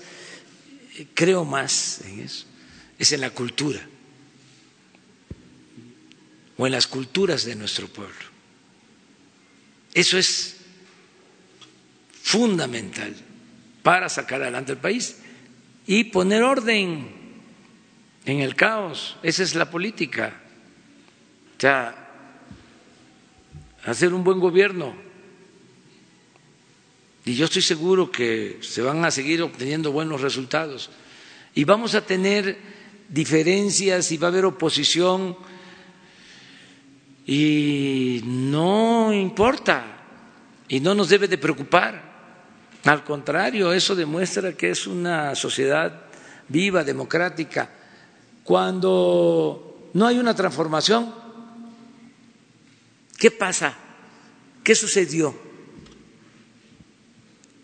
S1: creo más en eso, es en la cultura o en las culturas de nuestro pueblo. Eso es fundamental para sacar adelante el país y poner orden en el caos. Esa es la política. O sea, hacer un buen gobierno. Y yo estoy seguro que se van a seguir obteniendo buenos resultados. Y vamos a tener diferencias y va a haber oposición y no importa y no nos debe de preocupar al contrario, eso demuestra que es una sociedad viva, democrática. Cuando no hay una transformación, ¿qué pasa? ¿Qué sucedió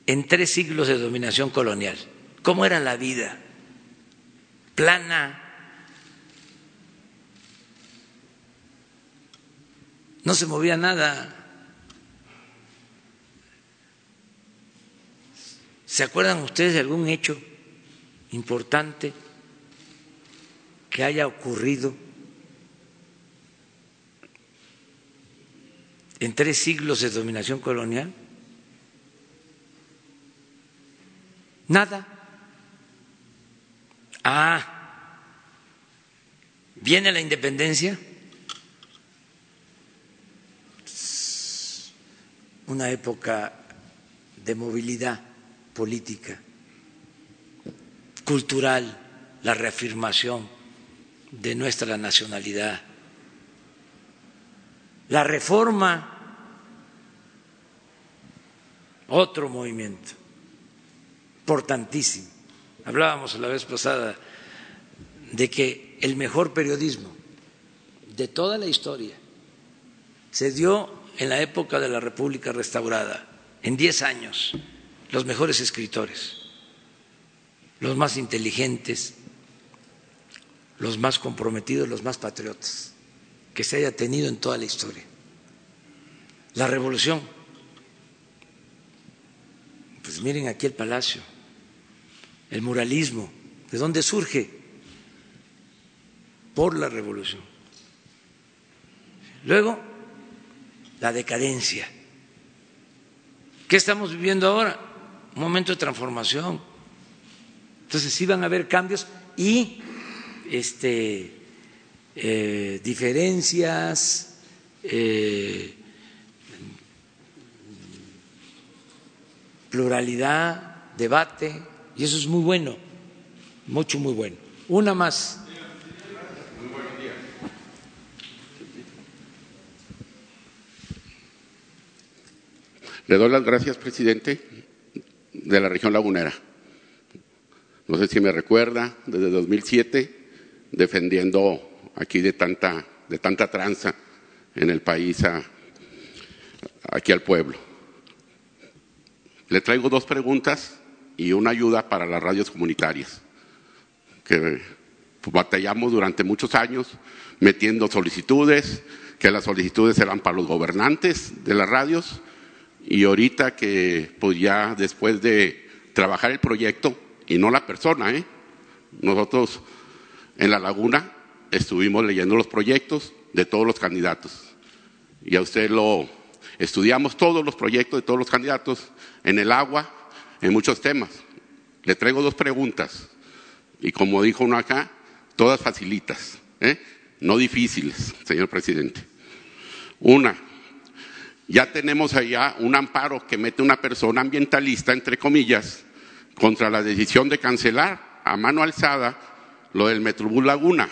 S1: en tres siglos de dominación colonial? ¿Cómo era la vida? Plana. No se movía nada. ¿Se acuerdan ustedes de algún hecho importante que haya ocurrido en tres siglos de dominación colonial? Nada. Ah, viene la independencia. Una época de movilidad política, cultural, la reafirmación de nuestra nacionalidad, la reforma, otro movimiento importantísimo. Hablábamos la vez pasada de que el mejor periodismo de toda la historia se dio en la época de la República restaurada, en diez años los mejores escritores, los más inteligentes, los más comprometidos, los más patriotas que se haya tenido en toda la historia. la revolución. Pues miren aquí el palacio, el muralismo, ¿de dónde surge? Por la revolución. Luego, la decadencia. ¿Qué estamos viviendo ahora? Un momento de transformación. Entonces sí van a haber cambios y este, eh, diferencias, eh, pluralidad, debate, y eso es muy bueno, mucho, muy bueno. Una más.
S11: Le doy las gracias, presidente, de la región lagunera. No sé si me recuerda, desde 2007, defendiendo aquí de tanta, de tanta tranza en el país aquí al pueblo. Le traigo dos preguntas y una ayuda para las radios comunitarias, que batallamos durante muchos años metiendo solicitudes, que las solicitudes eran para los gobernantes de las radios y ahorita que pues ya después de trabajar el proyecto y no la persona, ¿eh? nosotros en la laguna estuvimos leyendo los proyectos de todos los candidatos y a usted lo estudiamos todos los proyectos de todos los candidatos en el agua, en muchos temas. Le traigo dos preguntas y como dijo uno acá, todas facilitas, ¿eh? no difíciles, señor presidente. Una, ya tenemos allá un amparo que mete una persona ambientalista, entre comillas, contra la decisión de cancelar a mano alzada lo del Metrobús Laguna.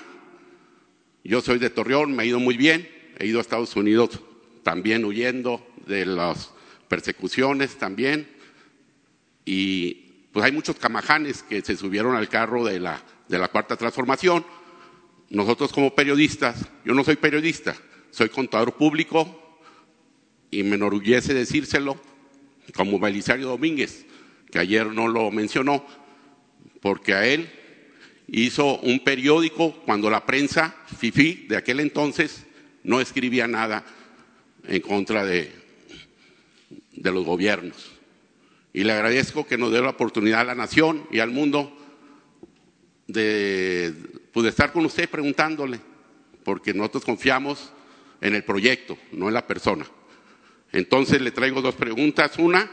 S11: Yo soy de Torreón, me he ido muy bien, he ido a Estados Unidos también huyendo de las persecuciones también. Y pues hay muchos camajanes que se subieron al carro de la, de la cuarta transformación. Nosotros como periodistas, yo no soy periodista, soy contador público, y me enorgullece decírselo, como Belisario Domínguez, que ayer no lo mencionó, porque a él hizo un periódico cuando la prensa, FIFI, de aquel entonces, no escribía nada en contra de, los gobiernos. Y le agradezco que nos dé la oportunidad a la nación y al mundo de, pues, de estar con usted preguntándole, porque nosotros confiamos en el proyecto, no en la persona. Entonces le traigo dos preguntas. Una,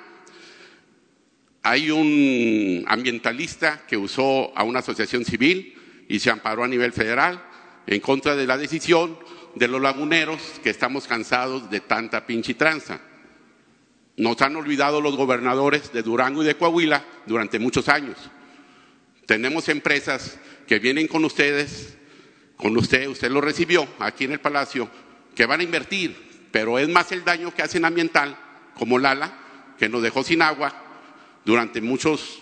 S11: hay un ambientalista que usó a una asociación civil y se amparó a nivel federal en contra de la decisión de los laguneros que estamos cansados de tanta pinche tranza. Nos han olvidado los gobernadores de Durango y de Coahuila durante muchos años. Tenemos empresas que vienen con ustedes, con usted, usted lo recibió aquí en el Palacio, que van a invertir pero es más el daño que hacen ambiental, como Lala, que nos dejó sin agua durante muchos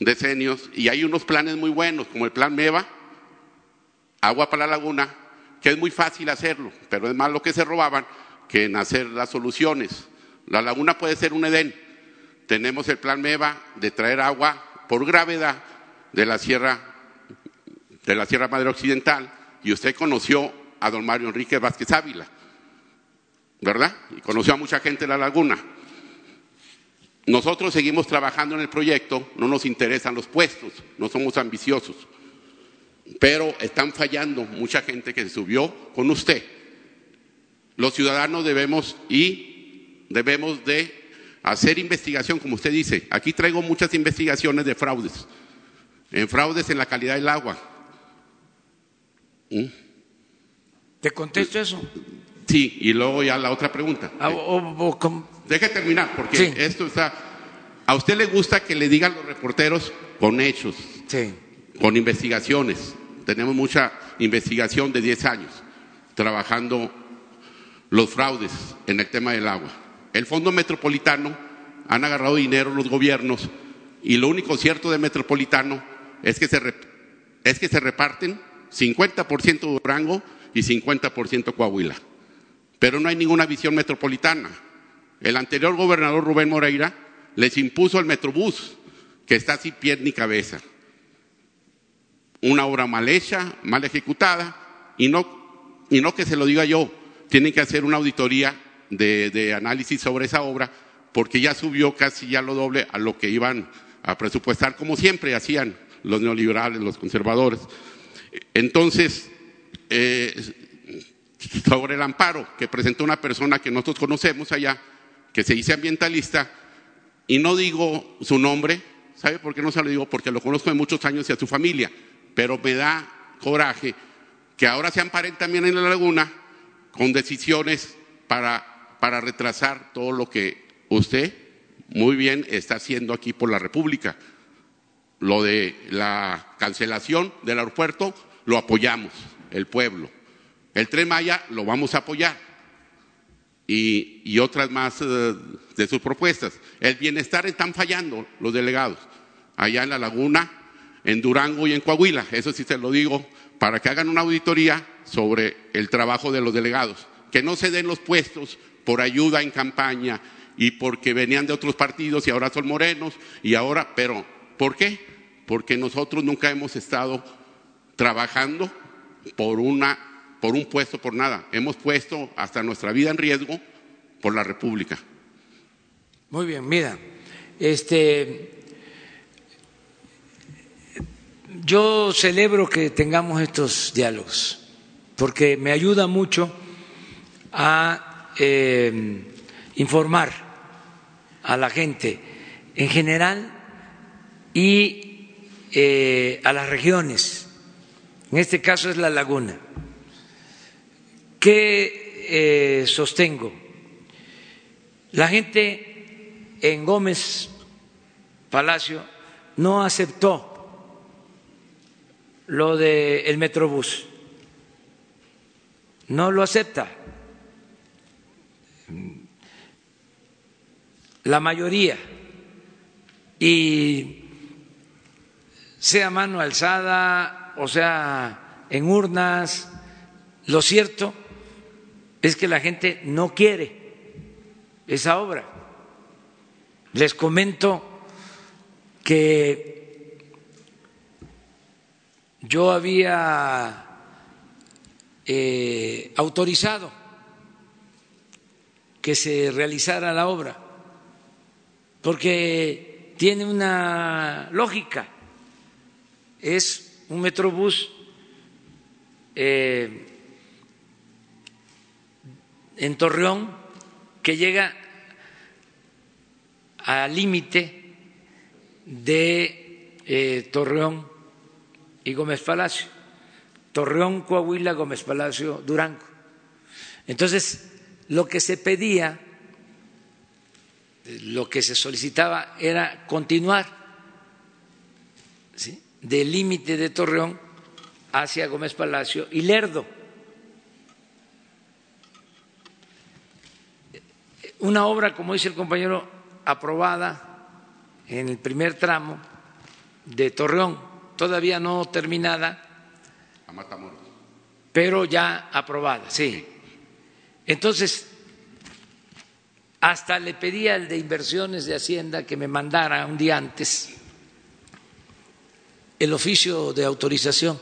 S11: decenios, y hay unos planes muy buenos, como el plan MEVA, agua para la laguna, que es muy fácil hacerlo, pero es más lo que se robaban que en hacer las soluciones. La laguna puede ser un Edén. Tenemos el plan MEVA de traer agua por gravedad de la Sierra, de la Sierra Madre Occidental, y usted conoció a don Mario Enrique Vázquez Ávila ¿verdad? Y conoció a mucha gente en la laguna. Nosotros seguimos trabajando en el proyecto, no nos interesan los puestos, no somos ambiciosos, pero están fallando mucha gente que se subió con usted. Los ciudadanos debemos y debemos de hacer investigación, como usted dice. Aquí traigo muchas investigaciones de fraudes, en fraudes en la calidad del agua.
S1: ¿Mm? ¿Te contesto eso?
S11: Sí, y luego ya la otra pregunta.
S1: Ah,
S11: Deje terminar, porque esto está... A usted le gusta que le digan los reporteros con hechos, con investigaciones. Tenemos mucha investigación de 10 años trabajando los fraudes en el tema del agua. El Fondo Metropolitano han agarrado dinero los gobiernos y lo único cierto de Metropolitano es que se, es que se reparten 50% Durango y 50% Coahuila pero no hay ninguna visión metropolitana. El anterior gobernador Rubén Moreira les impuso el Metrobús, que está sin pie ni cabeza. Una obra mal hecha, mal ejecutada, y no, y no que se lo diga yo, tienen que hacer una auditoría de, análisis sobre esa obra, porque ya subió casi ya lo doble a lo que iban a presupuestar, como siempre hacían los neoliberales, los conservadores. Entonces, eh, sobre el amparo que presentó una persona que nosotros conocemos allá, que se dice ambientalista, y no digo su nombre, ¿sabe por qué no se lo digo? Porque lo conozco de muchos años y a su familia, pero me da coraje que ahora se amparen también en la laguna con decisiones para, para retrasar todo lo que usted muy bien está haciendo aquí por la República. Lo de la cancelación del aeropuerto lo apoyamos, el pueblo. El tren Maya lo vamos a apoyar. Y, otras más eh, de sus propuestas. El bienestar están fallando los delegados. Allá en la laguna, en Durango y en Coahuila. Eso sí se lo digo para que hagan una auditoría sobre el trabajo de los delegados. Que no se den los puestos por ayuda en campaña y porque venían de otros partidos y ahora son morenos y ahora, pero ¿por qué? Porque nosotros nunca hemos estado trabajando por una por un puesto por nada, hemos puesto hasta nuestra vida en riesgo por la República.
S1: Muy bien, mira, este yo celebro que tengamos estos diálogos porque me ayuda mucho a eh, informar a la gente en general y eh, a las regiones. En este caso es la laguna. ¿Qué eh, sostengo? La gente en Gómez Palacio no aceptó lo del el Metrobús, no lo acepta. La mayoría. Y sea mano alzada o sea en urnas, lo cierto es que la gente no quiere esa obra. Les comento que yo había eh, autorizado que se realizara la obra, porque tiene una lógica, es un metrobús eh, en Torreón que llega al límite de eh, Torreón y Gómez Palacio, Torreón, Coahuila, Gómez Palacio, Durango. Entonces, lo que se pedía, lo que se solicitaba era continuar del límite de Torreón hacia Gómez Palacio y Lerdo. Una obra, como dice el compañero, aprobada en el primer tramo de Torreón, todavía no terminada, pero ya aprobada, sí. Entonces, hasta le pedí al de inversiones de Hacienda que me mandara un día antes el oficio de autorización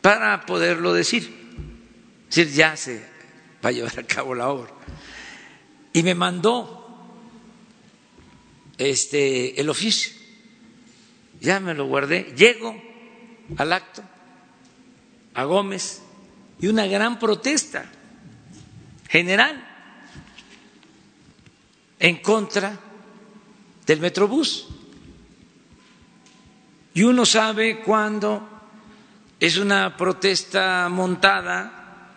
S1: para poderlo decir. Es decir, ya se va a llevar a cabo la obra. Y me mandó este el oficio. Ya me lo guardé. Llego al acto a Gómez y una gran protesta general en contra del Metrobús. Y uno sabe cuándo es una protesta montada,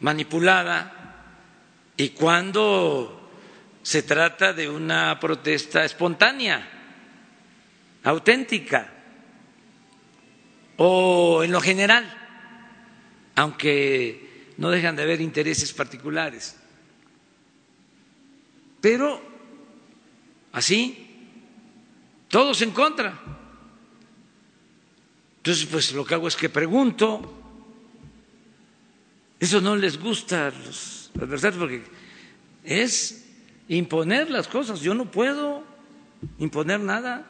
S1: manipulada, y cuándo se trata de una protesta espontánea, auténtica, o en lo general, aunque no dejan de haber intereses particulares. Pero así, todos en contra. Entonces, pues lo que hago es que pregunto, eso no les gusta a los porque es imponer las cosas. Yo no puedo imponer nada.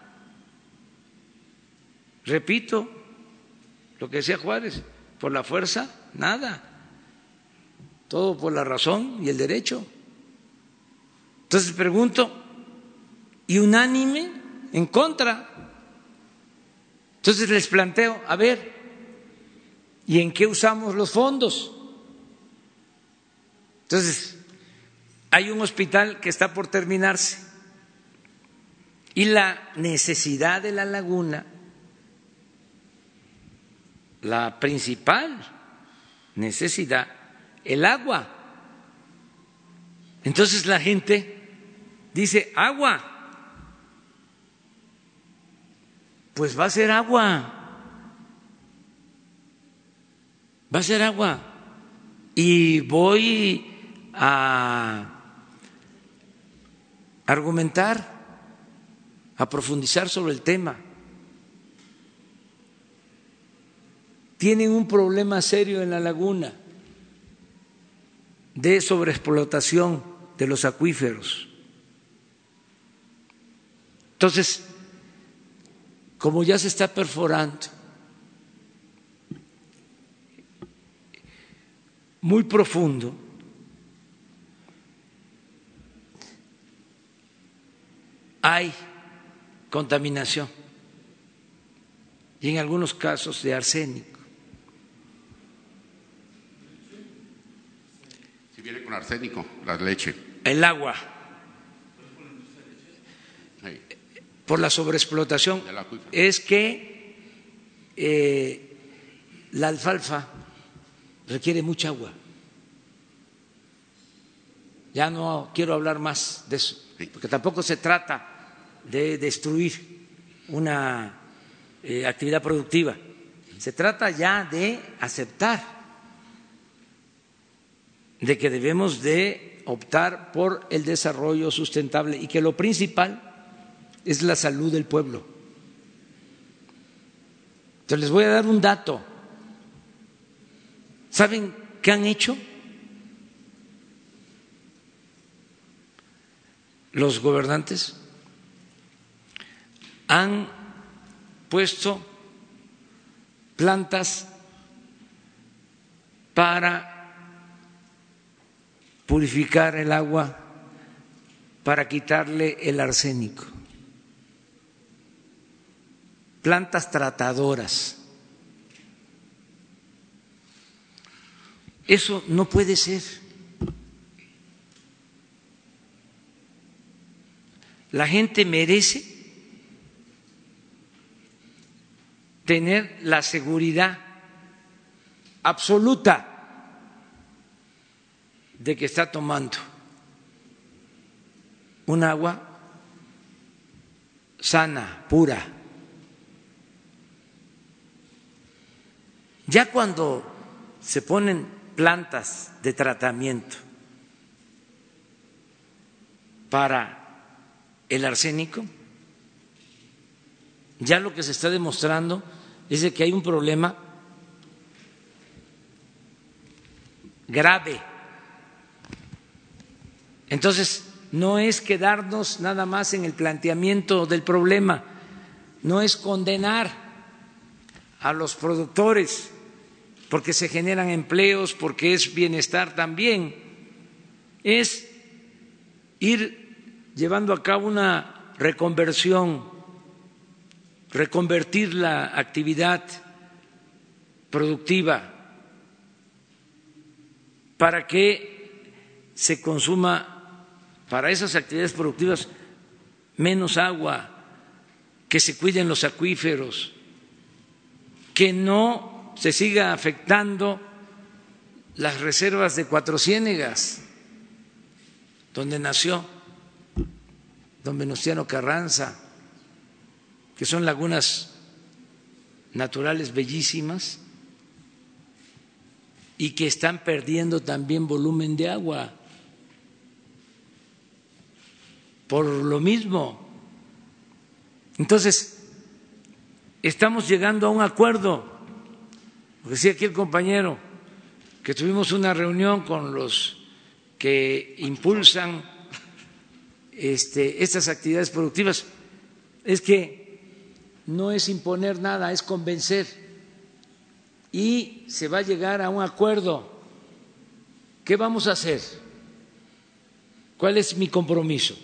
S1: Repito lo que decía Juárez, por la fuerza, nada. todo por la razón y el derecho. Entonces pregunto, ¿y unánime en contra? Entonces les planteo, a ver, ¿y en qué usamos los fondos? Entonces, hay un hospital que está por terminarse y la necesidad de la laguna, la principal necesidad, el agua. Entonces la gente dice, agua, pues va a ser agua, va a ser agua. Y voy a argumentar, a profundizar sobre el tema. Tienen un problema serio en la laguna de sobreexplotación de los acuíferos. Entonces, como ya se está perforando muy profundo, hay contaminación y en algunos casos de arsénico.
S11: Si viene con arsénico, la leche.
S1: El agua. Por la sobreexplotación. Es que eh, la alfalfa requiere mucha agua. Ya no quiero hablar más de eso, porque tampoco se trata de destruir una eh, actividad productiva. Se trata ya de aceptar de que debemos de optar por el desarrollo sustentable y que lo principal es la salud del pueblo. Entonces les voy a dar un dato. ¿Saben qué han hecho? Los gobernantes han puesto plantas para purificar el agua, para quitarle el arsénico, plantas tratadoras. Eso no puede ser. La gente merece tener la seguridad absoluta de que está tomando un agua sana, pura. Ya cuando se ponen plantas de tratamiento para el arsénico, ya lo que se está demostrando es que hay un problema grave. Entonces, no es quedarnos nada más en el planteamiento del problema, no es condenar a los productores porque se generan empleos, porque es bienestar también, es ir llevando a cabo una reconversión reconvertir la actividad productiva para que se consuma para esas actividades productivas menos agua, que se cuiden los acuíferos, que no se siga afectando las reservas de Cuatro Ciénegas, donde nació don Venustiano Carranza, que son lagunas naturales bellísimas y que están perdiendo también volumen de agua. Por lo mismo. Entonces, estamos llegando a un acuerdo. Decía aquí el compañero que tuvimos una reunión con los que impulsan este, estas actividades productivas. Es que no es imponer nada, es convencer. Y se va a llegar a un acuerdo ¿qué vamos a hacer? ¿Cuál es mi compromiso?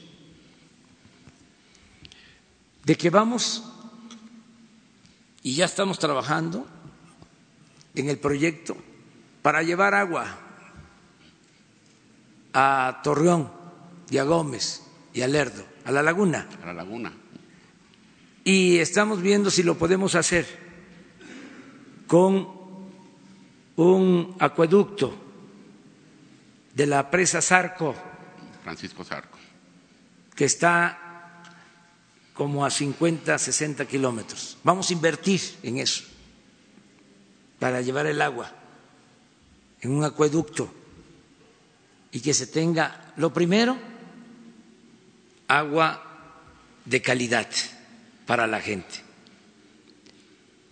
S1: De que vamos, y ya estamos trabajando en el proyecto para llevar agua a Torreón y a Gómez y a Lerdo, a la laguna.
S11: A la laguna.
S1: Y estamos viendo si lo podemos hacer con un acueducto de la presa Zarco,
S11: Francisco Zarco.
S1: que está como a 50, 60 kilómetros. Vamos a invertir en eso para llevar el agua en un acueducto y que se tenga, lo primero, agua de calidad para la gente.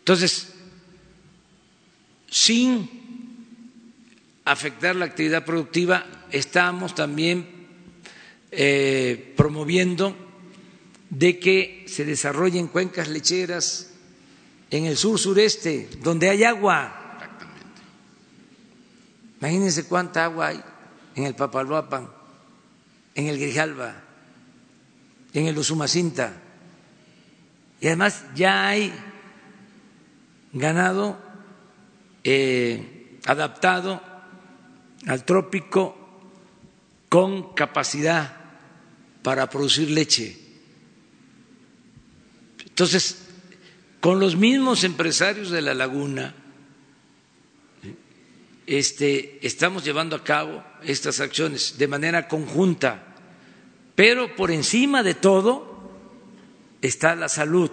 S1: Entonces, sin afectar la actividad productiva, estamos también eh, promoviendo de que se desarrollen cuencas lecheras en el sur sureste, donde hay agua. Imagínense cuánta agua hay en el Papaloapan, en el Grijalba, en el Usumacinta. Y además ya hay ganado eh, adaptado al trópico con capacidad para producir leche. Entonces, con los mismos empresarios de la laguna, este, estamos llevando a cabo estas acciones de manera conjunta, pero por encima de todo está la salud.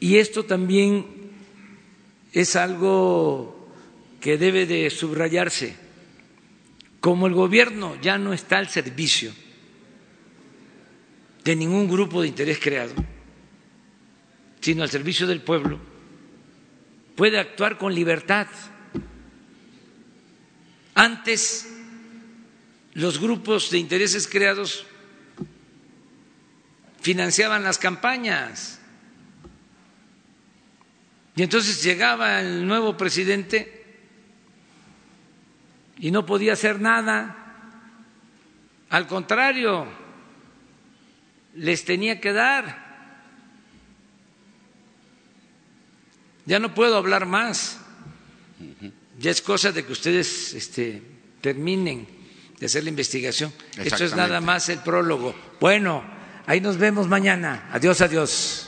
S1: Y esto también es algo que debe de subrayarse. Como el gobierno ya no está al servicio de ningún grupo de interés creado, sino al servicio del pueblo, puede actuar con libertad. Antes, los grupos de intereses creados financiaban las campañas. Y entonces llegaba el nuevo presidente y no podía hacer nada. Al contrario, les tenía que dar. Ya no puedo hablar más. Ya es cosa de que ustedes este, terminen de hacer la investigación. Esto es nada más el prólogo. Bueno, ahí nos vemos mañana. Adiós, adiós.